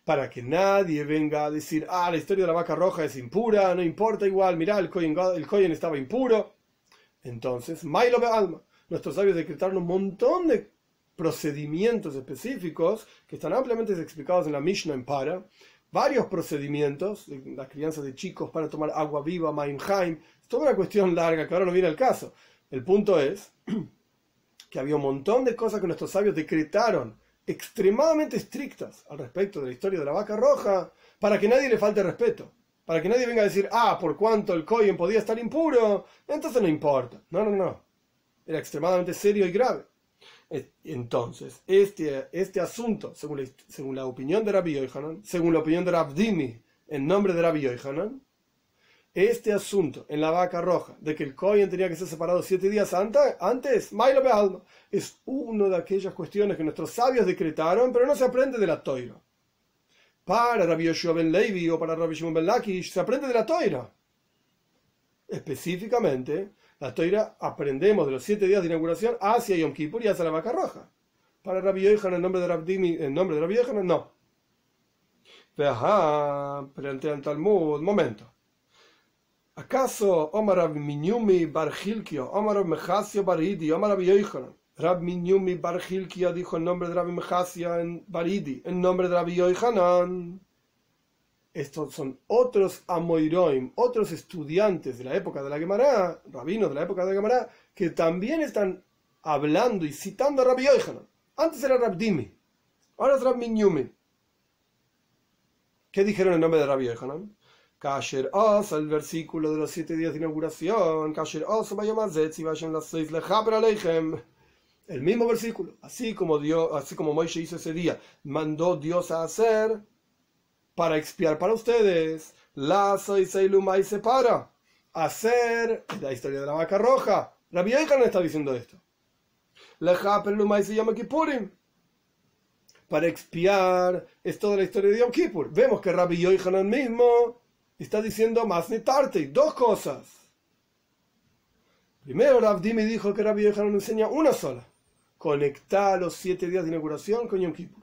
para que nadie venga a decir, ah, la historia de la vaca roja es impura, no importa igual, mirá, el Kohen, estaba impuro. Entonces, Mailo alma. Nuestros sabios decretaron un montón de procedimientos específicos que están ampliamente explicados en la Mishnah en Para, varios procedimientos, la crianza de chicos para tomar agua viva, Mainheim, es toda una cuestión larga que ahora no viene al caso. El punto es que había un montón de cosas que nuestros sabios decretaron extremadamente estrictas al respecto de la historia de la vaca roja, para que nadie le falte respeto, para que nadie venga a decir, ah, por cuanto el Cohen podía estar impuro, entonces no importa. No, no, no. Era extremadamente serio y grave. Entonces, este, este asunto, según la, según la opinión de Rabbi Yohanan, según la opinión de Rabdimi, en nombre de Rabbi Yohanan, este asunto en la vaca roja, de que el Cohen tenía que ser separado siete días antes, antes es una de aquellas cuestiones que nuestros sabios decretaron, pero no se aprende de la toira. Para Rabbi Yoshua ben Levi o para Rabbi Shimon ben Lakish se aprende de la toira. Específicamente, la toira aprendemos de los siete días de inauguración hacia Yom Kippur y hacia la vaca roja. Para Rabbi Yohanan, en nombre de Rabdimi, en nombre de Rabbi Yohanan, no. Pero frente al Talmud, momento. ¿Acaso Omar Rab Minyumi Bar Hilkio, Omar Rab Mechasio Baridi, Omar Rab Yohanan, Rab Minyumi Bar Hilkio dijo en nombre de Rabbi Mechasio en Baridi, en nombre de Rabbi Yohanan? Estos son otros amoiroim, otros estudiantes de la época de la Gemara, rabinos de la época de la Gemara, que también están hablando y citando a Rabbi Yochanan. Antes era Rabdimi, ahora es Rabbi Nyumi. ¿Qué dijeron en nombre de Rabbi Yochanan? Kasher Os, el versículo de los siete días de inauguración, Kasher Os, el mismo versículo, así como Dios, así como Moisés hizo ese día, mandó Dios a hacer para expiar para ustedes. Lazo y Seiluma y separa. Hacer la historia de la vaca roja. La vieja no está diciendo esto. Luma y se llama Kippurim. Para expiar es toda la historia de Yom Kippur. Vemos que Rabbi Yohanan mismo está diciendo más ni tarde, dos cosas. Primero, Rabdimi dijo que Rabbi Yohanan enseña una sola: conectar los siete días de inauguración con Yom Kippur.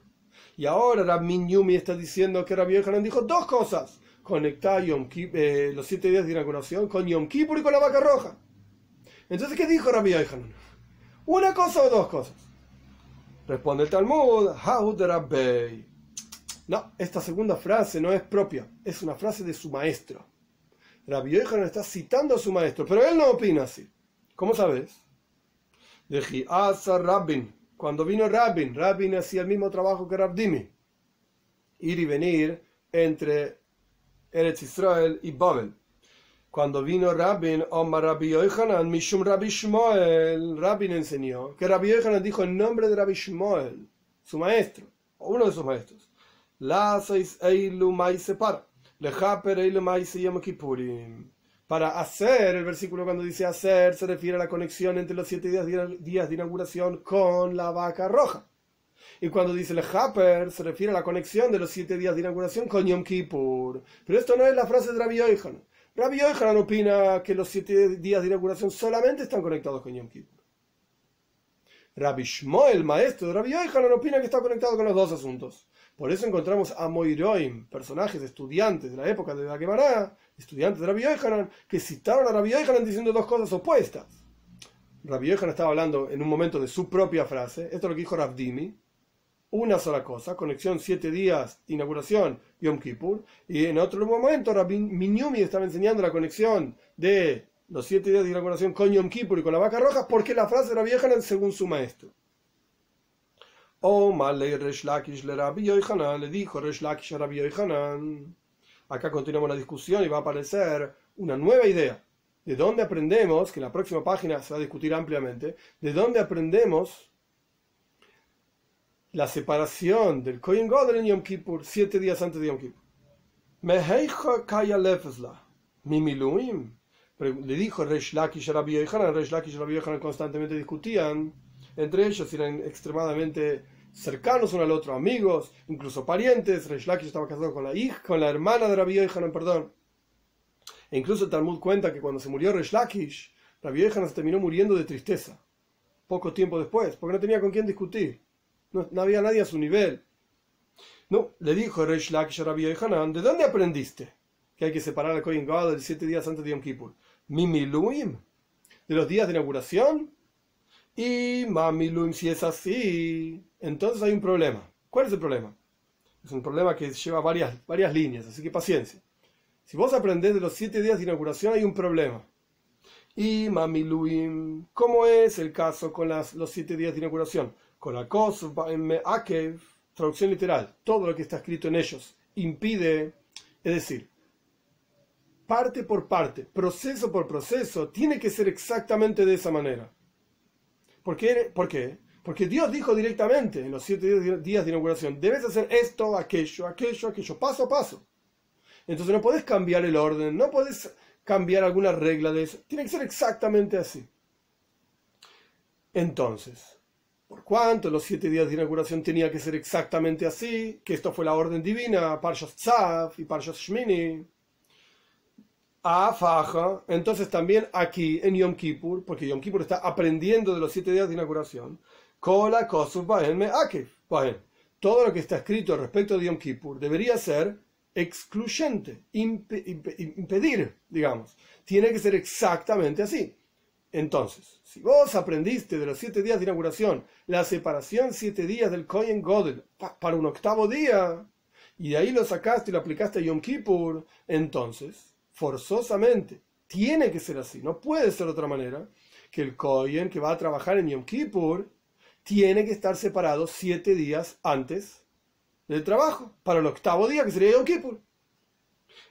Y ahora Rabmin Yumi está diciendo que Rabbi Yohanan dijo dos cosas. Conectar eh, los siete días de inauguración con Yom Kippur y con la vaca roja. Entonces, ¿qué dijo Rabbi Yohanan? ¿Una cosa o dos cosas? Responde el Talmud, de Rabbei. No, esta segunda frase no es propia, es una frase de su maestro. Rabbi Yochanan está citando a su maestro, pero él no opina así. ¿Cómo sabes? De Asa Rabbin, cuando vino Rabbin, Rabbin hacía el mismo trabajo que Rabdimi, ir y venir entre Eretz Israel y Babel. Cuando vino Rabin, Omar Rabbi Yochanan, Mishum Rabbi Shmuel, Rabin enseñó que Rabbi Yochanan dijo en nombre de Rabbi Shmuel, su maestro, o uno de sus maestros, La eilu maise para, lejaper eilu maise yom kippurim. Para hacer, el versículo cuando dice hacer se refiere a la conexión entre los siete días de, inauguración con la vaca roja. Y cuando dice lejaper se refiere a la conexión de los siete días de inauguración con Yom Kippur. Pero esto no es la frase de Rabbi Yochanan. Rabbi Yochanan opina que los siete días de inauguración solamente están conectados con Yom Kippur. Rabbi Shmuel, maestro de Rabbi Yochanan, opina que está conectado con los dos asuntos. Por eso encontramos a Moiroim, personajes, estudiantes de la época de la Gemara, estudiantes de Rabbi Yochanan, que citaron a Rabbi Yochanan diciendo dos cosas opuestas. Rabbi Yochanan estaba hablando en un momento de su propia frase, esto es lo que dijo Rabdimi, una sola cosa, conexión siete días, inauguración, Yom Kippur, y en otro momento Rabbi Minyumi estaba enseñando la conexión de los siete días de inauguración con Yom Kippur y con la vaca roja, porque la frase de Rabbi Yohanan según su maestro. Resh le le dijo Resh Lakish a Rabbi. Acá continuamos la discusión y va a aparecer una nueva idea. ¿De dónde aprendemos? Que en la próxima página se va a discutir ampliamente. ¿De dónde aprendemos la separación del Kohen Gadol en Yom Kippur, siete días antes de Yom Kippur. kaya Le dijo Resh Lakish a Rabbi Resh Lakish y Rabbi constantemente discutían, entre ellos eran extremadamente cercanos uno al otro, amigos, incluso parientes. Resh Lakish estaba casado con la hija, con la hermana de Rabbi Yohanan, perdón. E incluso el Talmud cuenta que cuando se murió Resh Lakish, Rabbi Yohanan se terminó muriendo de tristeza, poco tiempo después, porque no tenía con quién discutir. No, había nadie a su nivel. No, le dijo Reish Lakish a Rabbi Yohanan, ¿de dónde aprendiste que hay que separar al Kohen Gadol siete días antes de Yom Kippur? ¿Mimiluim? ¿De los días de inauguración? Y Mamiluim, si es así, entonces hay un problema. ¿Cuál es el problema? Es un problema que lleva varias, varias líneas, así que paciencia. Si vos aprendés de los siete días de inauguración, hay un problema. Y Mamiluim, ¿cómo es el caso con las, los siete días de inauguración? con la cosa traducción literal, todo lo que está escrito en ellos impide, es decir, parte por parte, proceso por proceso, tiene que ser exactamente de esa manera. ¿Por qué? ¿Por qué? Porque Dios dijo directamente en los siete días de inauguración, debes hacer esto, aquello, aquello, aquello, paso a paso. Entonces no puedes cambiar el orden, no puedes cambiar alguna regla de eso, tiene que ser exactamente así. Entonces, por cuanto los siete días de inauguración tenía que ser exactamente así, que esto fue la orden divina, Parshas Tzaf y Parshas Shmini, a Faja, entonces también aquí en Yom Kippur, porque Yom Kippur está aprendiendo de los siete días de inauguración, Kola todo lo que está escrito respecto de Yom Kippur debería ser excluyente, impedir, digamos. Tiene que ser exactamente así. Entonces, si vos aprendiste de los siete días de inauguración la separación siete días del Kohen Godel para un octavo día, y de ahí lo sacaste y lo aplicaste a Yom Kippur, entonces, forzosamente, tiene que ser así, no puede ser de otra manera, que el Kohen que va a trabajar en Yom Kippur tiene que estar separado siete días antes del trabajo, para el octavo día que sería Yom Kippur.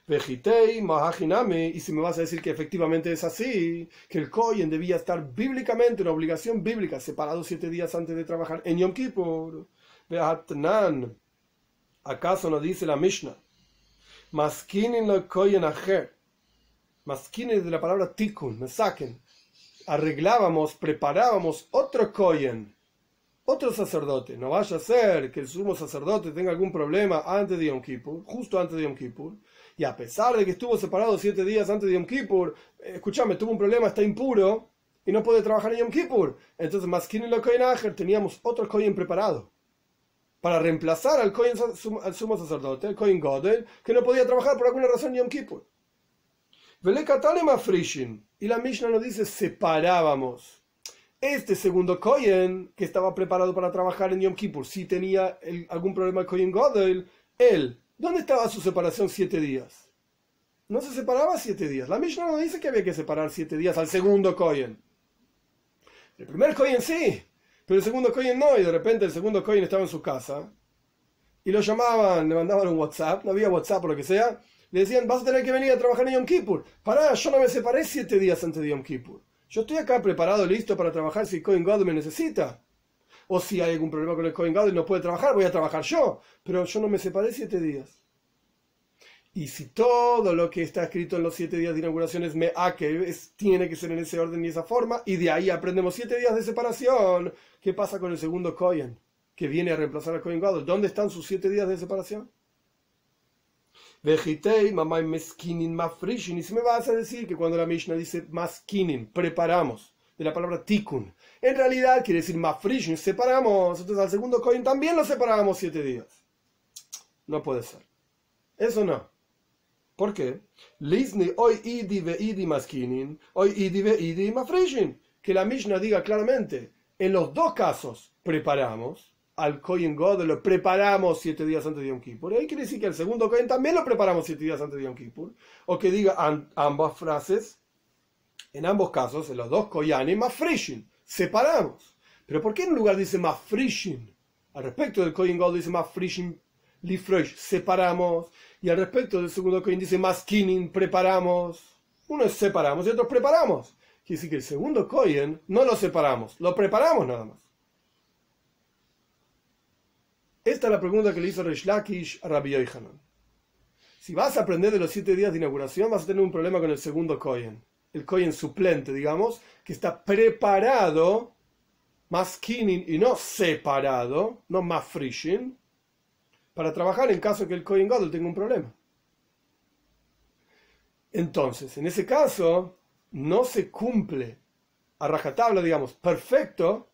Vejitei, Mahajiname, y si me vas a decir que efectivamente es así, que el Kohen debía estar bíblicamente, una obligación bíblica, separado siete días antes de trabajar en Yom Kippur. Vehatnan, ¿acaso no dice la Mishnah? Maskinin lo Kohen ajer. Maskinin de la palabra tikun, me saquen. Arreglábamos, preparábamos otro Kohen otro sacerdote. No vaya a ser que el sumo sacerdote tenga algún problema antes de Yom Kippur, justo antes de Yom Kippur, y a pesar de que estuvo separado siete días antes de Yom Kippur, eh, escúchame, tuvo un problema, está impuro y no puede trabajar en Yom Kippur. Entonces, más que en el teníamos otro Kohen preparado para reemplazar al, al sumo sacerdote, el Kohen Godel, que no podía trabajar por alguna razón en Yom Kippur. Y la Mishnah nos dice: separábamos. Este segundo Kohen, que estaba preparado para trabajar en Yom Kippur, si tenía algún problema el Kohen Godel, él, ¿dónde estaba su separación siete días? No se separaba siete días. La Mishnah no dice que había que separar siete días al segundo Kohen. El primer Kohen sí, pero el segundo Kohen no, y de repente el segundo Kohen estaba en su casa y lo llamaban, le mandaban un WhatsApp, no había WhatsApp o lo que sea, le decían, vas a tener que venir a trabajar en Yom Kippur. Pará, yo no me separé siete días antes de Yom Kippur. Yo estoy acá preparado, listo para trabajar si el Kohen God me necesita. O si hay algún problema con el Kohen God y no puede trabajar, voy a trabajar yo. Pero yo no me separé siete días. Y si todo lo que está escrito en los siete días de inauguración es que tiene que ser en ese orden y esa forma, y de ahí aprendemos siete días de separación, ¿qué pasa con el segundo Kohen? Que viene a reemplazar al Kohen God. ¿Dónde están sus siete días de separación? Vejitei, mamá meskinin mafrishin. Y si me vas a decir que cuando la Mishnah dice maskinin, preparamos, de la palabra tikun, en realidad quiere decir mafrishin, separamos. Entonces al segundo coin también lo separamos siete días. No puede ser. Eso no. ¿Por qué? Lisni hoy idi ve idi maskinin, hoy idi ve idi mafrishin. Que la Mishnah diga claramente, en los dos casos preparamos al Kohen God lo preparamos siete días antes de Yom Kippur. Ahí quiere decir que el segundo Kohen también lo preparamos siete días antes de Yom Kippur. O que diga ambas frases, en ambos casos, en los dos Koyanim, más frishin, separamos. Pero ¿por qué en lugar dice más? Al respecto del Kohen God dice más frishin, lifresh, separamos. Y al respecto del segundo Kohen dice más preparamos. Uno es separamos y otro preparamos. Quiere decir que el segundo Kohen no lo separamos, lo preparamos nada más. Esta es la pregunta que le hizo Reish Lakish a Rabbi Yochanan. Si vas a aprender de los siete días de inauguración, vas a tener un problema con el segundo Kohen. El Kohen suplente, digamos, que está preparado, más kinin y no separado, no más frishin, para trabajar en caso que el Kohen Gadol tenga un problema. Entonces, en ese caso, no se cumple a rajatabla, digamos, perfecto,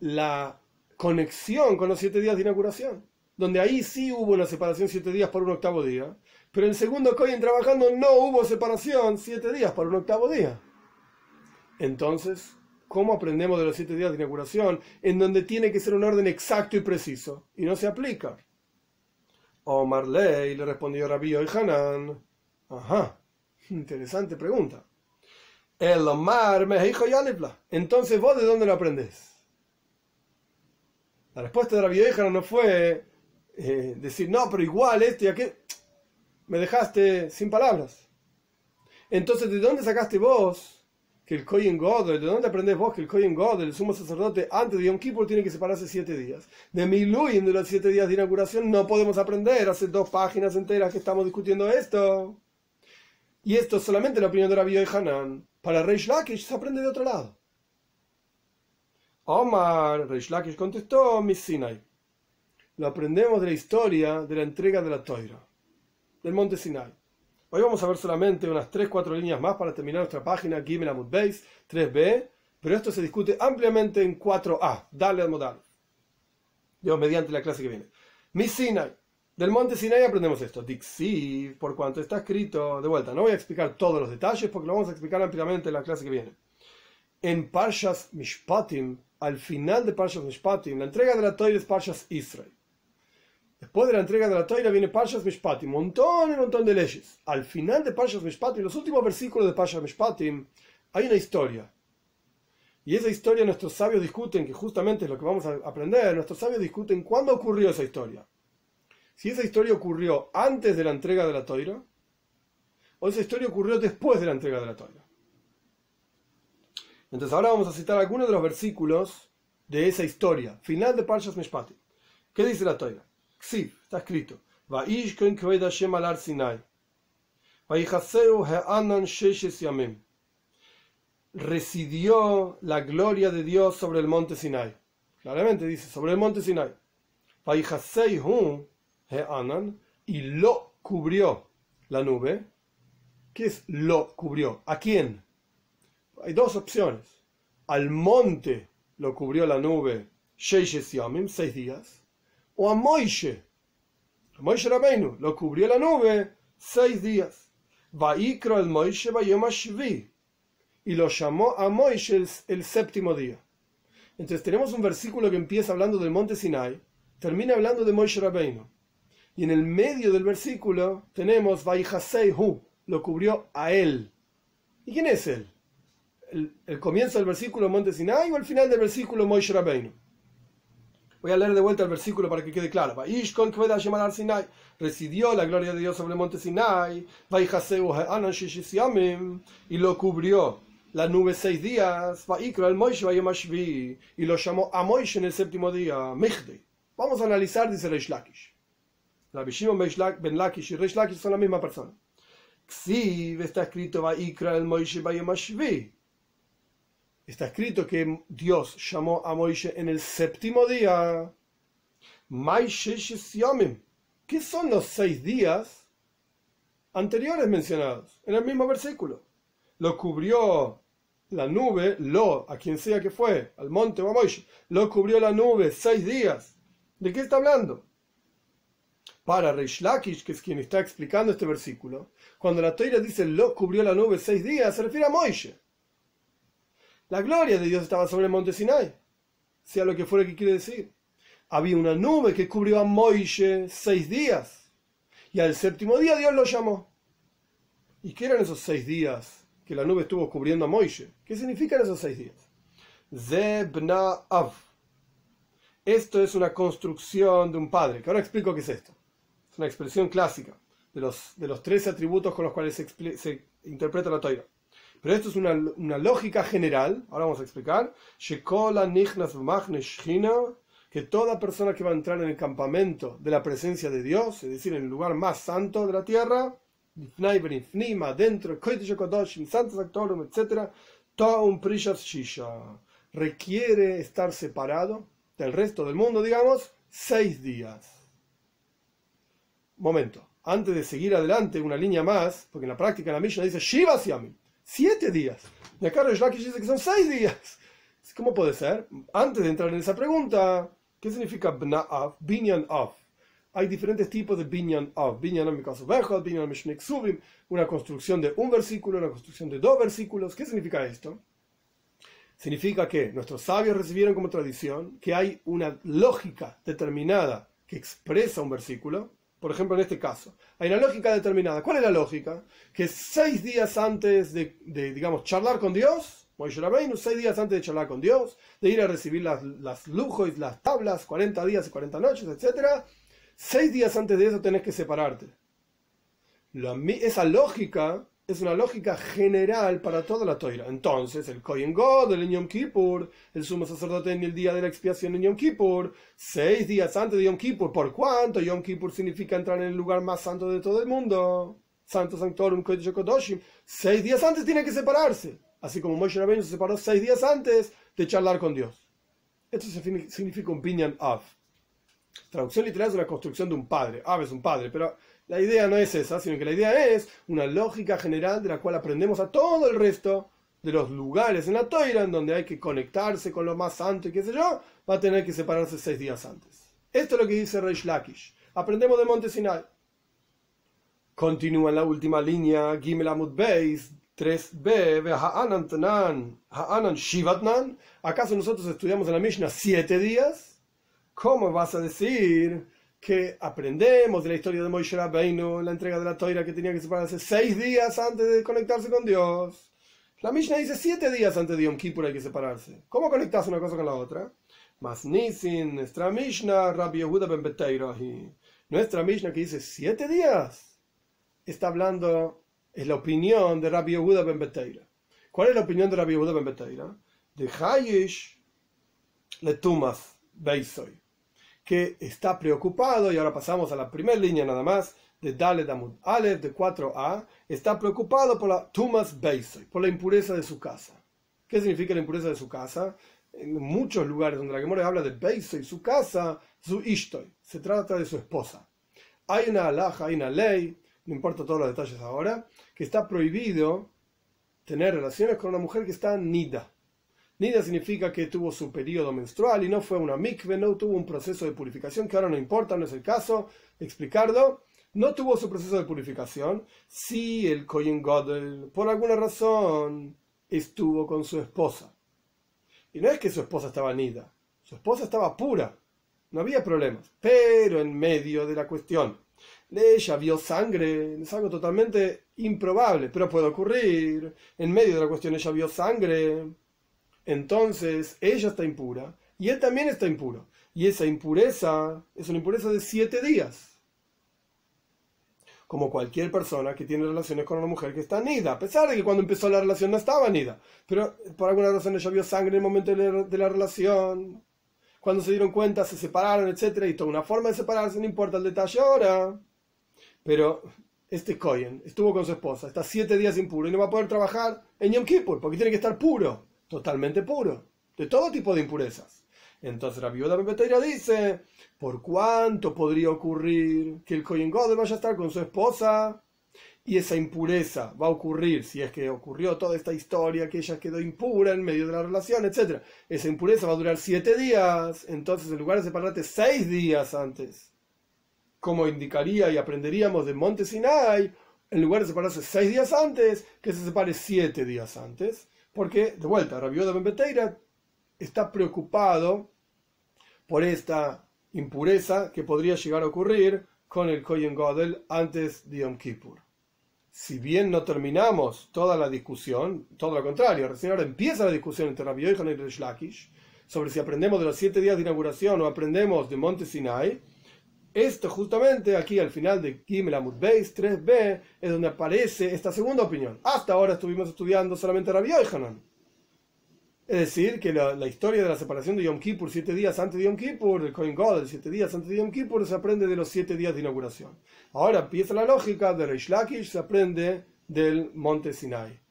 la conexión con los siete días de inauguración, donde ahí sí hubo una separación siete días por un octavo día, pero el segundo Cohen trabajando no hubo separación siete días por un octavo día. Entonces, ¿cómo aprendemos de los siete días de inauguración en donde tiene que ser un orden exacto y preciso y no se aplica? Omar Ley le respondió Rabío y Hanan. Ajá, interesante pregunta. El Omar me dijo Entonces, ¿vos de dónde lo aprendés? La respuesta de la vieja no fue eh, decir, no, pero igual este y aquel. Me dejaste sin palabras. Entonces, ¿de dónde sacaste vos que el Kohen Godel, de dónde aprendés vos que el Kohen Godel, el sumo sacerdote, antes de Yom Kippur tiene que separarse siete días? De Miluim, de los siete días de inauguración, no podemos aprender. Hace dos páginas enteras que estamos discutiendo esto. Y esto es solamente la opinión de Rabbi Hanan. Para Reish Lakish se aprende de otro lado. Omar, Reish Lakish contestó, Miss Sinai. Lo aprendemos de la historia de la entrega de la toira, del monte Sinai. Hoy vamos a ver solamente unas 3-4 líneas más para terminar nuestra página Gimel Amud Beis 3b, pero esto se discute ampliamente en 4a, dale al modal. Dios, mediante la clase que viene. Miss Sinai. Del monte Sinai aprendemos esto. Dixi, por cuanto está escrito, de vuelta, no voy a explicar todos los detalles porque lo vamos a explicar ampliamente en la clase que viene. En Parshas Mishpatim al final de Parshas Mishpatim, la entrega de la Torah es Parshas Israel. Después de la entrega de la Torah viene Parshas Mishpatim, montón y montón de leyes. Al final de Parshas Mishpatim, los últimos versículos de Parshas Mishpatim, hay una historia. Y esa historia nuestros sabios discuten, que justamente es lo que vamos a aprender, nuestros sabios discuten cuándo ocurrió esa historia. Si esa historia ocurrió antes de la entrega de la Torah, o esa historia ocurrió después de la entrega de la Torah. Entonces ahora vamos a citar algunos de los versículos de esa historia, final de Parshas Mishpatim. ¿Qué dice la Torah? Sí, está escrito. Residió la gloria de Dios sobre el monte Sinai. Claramente dice, sobre el monte Sinai. Y lo cubrió la nube. ¿Qué es lo cubrió? ¿A quién? Hay dos opciones. Al monte lo cubrió la nube seis días, o a Moishe, a Moishe Rabbeinu, lo cubrió la nube seis días. Vaikro el Moishe y lo llamó a Moishe el, séptimo día. Entonces tenemos un versículo que empieza hablando del monte Sinai, termina hablando de Moishe Rabbeinu. Y en el medio del versículo tenemos Hu, lo cubrió a él. ¿Y quién es él? ¿El, comienzo del versículo Monte Sinai o el final del versículo Moishe Rabbeinu? Voy a leer de vuelta el versículo para que quede claro. Residió la gloria de Dios sobre el monte Sinai. Y lo cubrió la nube seis días. Y lo llamó a Moishe en el séptimo día. Vamos a analizar, dice Reish Lakish. Rabbi Shimon ben Lakish y Reish Lakish son la misma persona. está escrito el Moishe está escrito que Dios llamó a Moisés en el séptimo día. ¿Qué son los seis días anteriores mencionados en el mismo versículo? Lo cubrió la nube, lo, a quien sea que fue, al monte o a lo cubrió la nube seis días. ¿De qué está hablando? Para Reish Lakish, que es quien está explicando este versículo, cuando la toira dice lo cubrió la nube seis días, se refiere a Moisés. La gloria de Dios estaba sobre el monte Sinai, sea lo que fuera que quiere decir. Había una nube que cubrió a Moisés seis días, y al séptimo día Dios lo llamó. ¿Y qué eran esos seis días que la nube estuvo cubriendo a Moisés? ¿Qué significan esos seis días? Zebna Av. Esto es una construcción de un padre, que ahora explico qué es esto. Es una expresión clásica de los, de los tres atributos con los cuales se, interpreta la toira. Pero esto es una, lógica general, ahora vamos a explicar, que toda persona que va a entrar en el campamento de la presencia de Dios, es decir, en el lugar más santo de la tierra, dentro, etc., requiere estar separado del resto del mundo, digamos, seis días. Momento, antes de seguir adelante una línea más, porque en la práctica la Mishnah dice Shiva Siamim siete días. Y acá Reish dice que son seis días. ¿Cómo puede ser? Antes de entrar en esa pregunta, ¿qué significa bna'af? Binyan af. Hay diferentes tipos de binyan af. Binyan binyan subim, una construcción de un versículo, una construcción de dos versículos. ¿Qué significa esto? Significa que nuestros sabios recibieron como tradición que hay una lógica determinada que expresa un versículo por ejemplo, en este caso, hay una lógica determinada. ¿Cuál es la lógica? Que seis días antes de, digamos, charlar con Dios, seis días antes de charlar con Dios, de ir a recibir las, las lujos las tablas, 40 días y 40 noches, etc., seis días antes de eso tenés que separarte. esa lógica es una lógica general para toda la toira. Entonces, el Kohen God, el Yom Kippur, el sumo sacerdote en el día de la expiación en Yom Kippur, seis días antes de Yom Kippur, ¿por cuánto? Yom Kippur significa entrar en el lugar más santo de todo el mundo. Santo Sanctorum Kodesh Seis días antes tiene que separarse. Así como Moshe Rabbeinu se separó seis días antes de charlar con Dios. Esto significa un pinyan av. Traducción literal es una construcción de un padre. Av es un padre, pero la idea no es esa, sino que la idea es una lógica general de la cual aprendemos a todo el resto de los lugares en la toira en donde hay que conectarse con lo más santo y qué sé yo, va a tener que separarse seis días antes. Esto es lo que dice Reish Lakish. Aprendemos de Monte Sinai. Continúa en la última línea, Gimel Amud Beis, 3b, Ha'anan Tanan, Ha'anan Shivatnan. ¿Acaso nosotros estudiamos en la Mishnah siete días? ¿Cómo vas a decir que aprendemos de la historia de Moisés Rabbeinu, la entrega de la toira que tenía que separarse seis días antes de conectarse con Dios. La Mishnah dice siete días antes de Yom Kippur hay que separarse. ¿Cómo conectas una cosa con la otra? Mas Nisin, nuestra Mishnah, Rabbi Yehuda ben y Nuestra Mishnah que dice siete días, está hablando, es la opinión de Rabbi Yehuda ben Beteira. ¿Cuál es la opinión de Rabbi Yehuda ben Beteira? De Hayish le Tumas Beisoy que está preocupado, y ahora pasamos a la primera línea nada más, de Dalet Amud Aleph, de 4a, está preocupado por la Tumas Beisoy, por la impureza de su casa. ¿Qué significa la impureza de su casa? En muchos lugares donde la Gemora habla de Beisoy, su casa, su Ishtoy, se trata de su esposa. Hay una alhaja, hay una ley, no importa todos los detalles ahora, que está prohibido tener relaciones con una mujer que está nida, Nida significa que tuvo su periodo menstrual y no fue una mikve, no tuvo un proceso de purificación, que ahora no importa, no es el caso explicarlo. No tuvo su proceso de purificación. Si el Kohen Godel, por alguna razón, estuvo con su esposa. Y no es que su esposa estaba nida, su esposa estaba pura, no había problemas. Pero en medio de la cuestión ella vio sangre, es algo totalmente improbable, pero puede ocurrir. En medio de la cuestión ella vio sangre, entonces ella está impura y él también está impuro. Y esa impureza es una impureza de siete días. Como cualquier persona que tiene relaciones con una mujer que está nida, a pesar de que cuando empezó la relación no estaba nida, pero por alguna razón ella vio sangre en el momento de la relación, cuando se dieron cuenta se separaron, etc. Y toda una forma de separarse, no importa el detalle ahora. Pero este Cohen estuvo con su esposa, está siete días impuro y no va a poder trabajar en Yom Kippur porque tiene que estar puro, totalmente puro, de todo tipo de impurezas. Entonces la viuda Bebeteira dice, ¿por cuánto podría ocurrir que el Cohen God vaya a estar con su esposa? Y esa impureza va a ocurrir si es que ocurrió toda esta historia, que ella quedó impura en medio de la relación, etc. Esa impureza va a durar siete días, entonces en lugar de separarte seis días antes, como indicaría y aprenderíamos de Monte Sinai, en lugar de separarse seis días antes, que se separe siete días antes, porque, de vuelta, Rabio de Benbeteira está preocupado por esta impureza que podría llegar a ocurrir con el Kohen Godel antes de Yom Kippur. Si bien no terminamos toda la discusión, todo lo contrario, recién ahora empieza la discusión entre Rabbi y Lakish sobre si aprendemos de los siete días de inauguración o aprendemos de Monte Sinai. Esto justamente aquí al final de Gimel Amud Beis 3b es donde aparece esta segunda opinión. Hasta ahora estuvimos estudiando solamente Rabbi Yochanan es decir, que la, historia de la separación de Yom Kippur, siete días antes de Yom Kippur, el Kohen God, siete días antes de Yom Kippur, se aprende de los siete días de inauguración. Ahora empieza la lógica de Reish Lakish, se aprende del monte Sinai.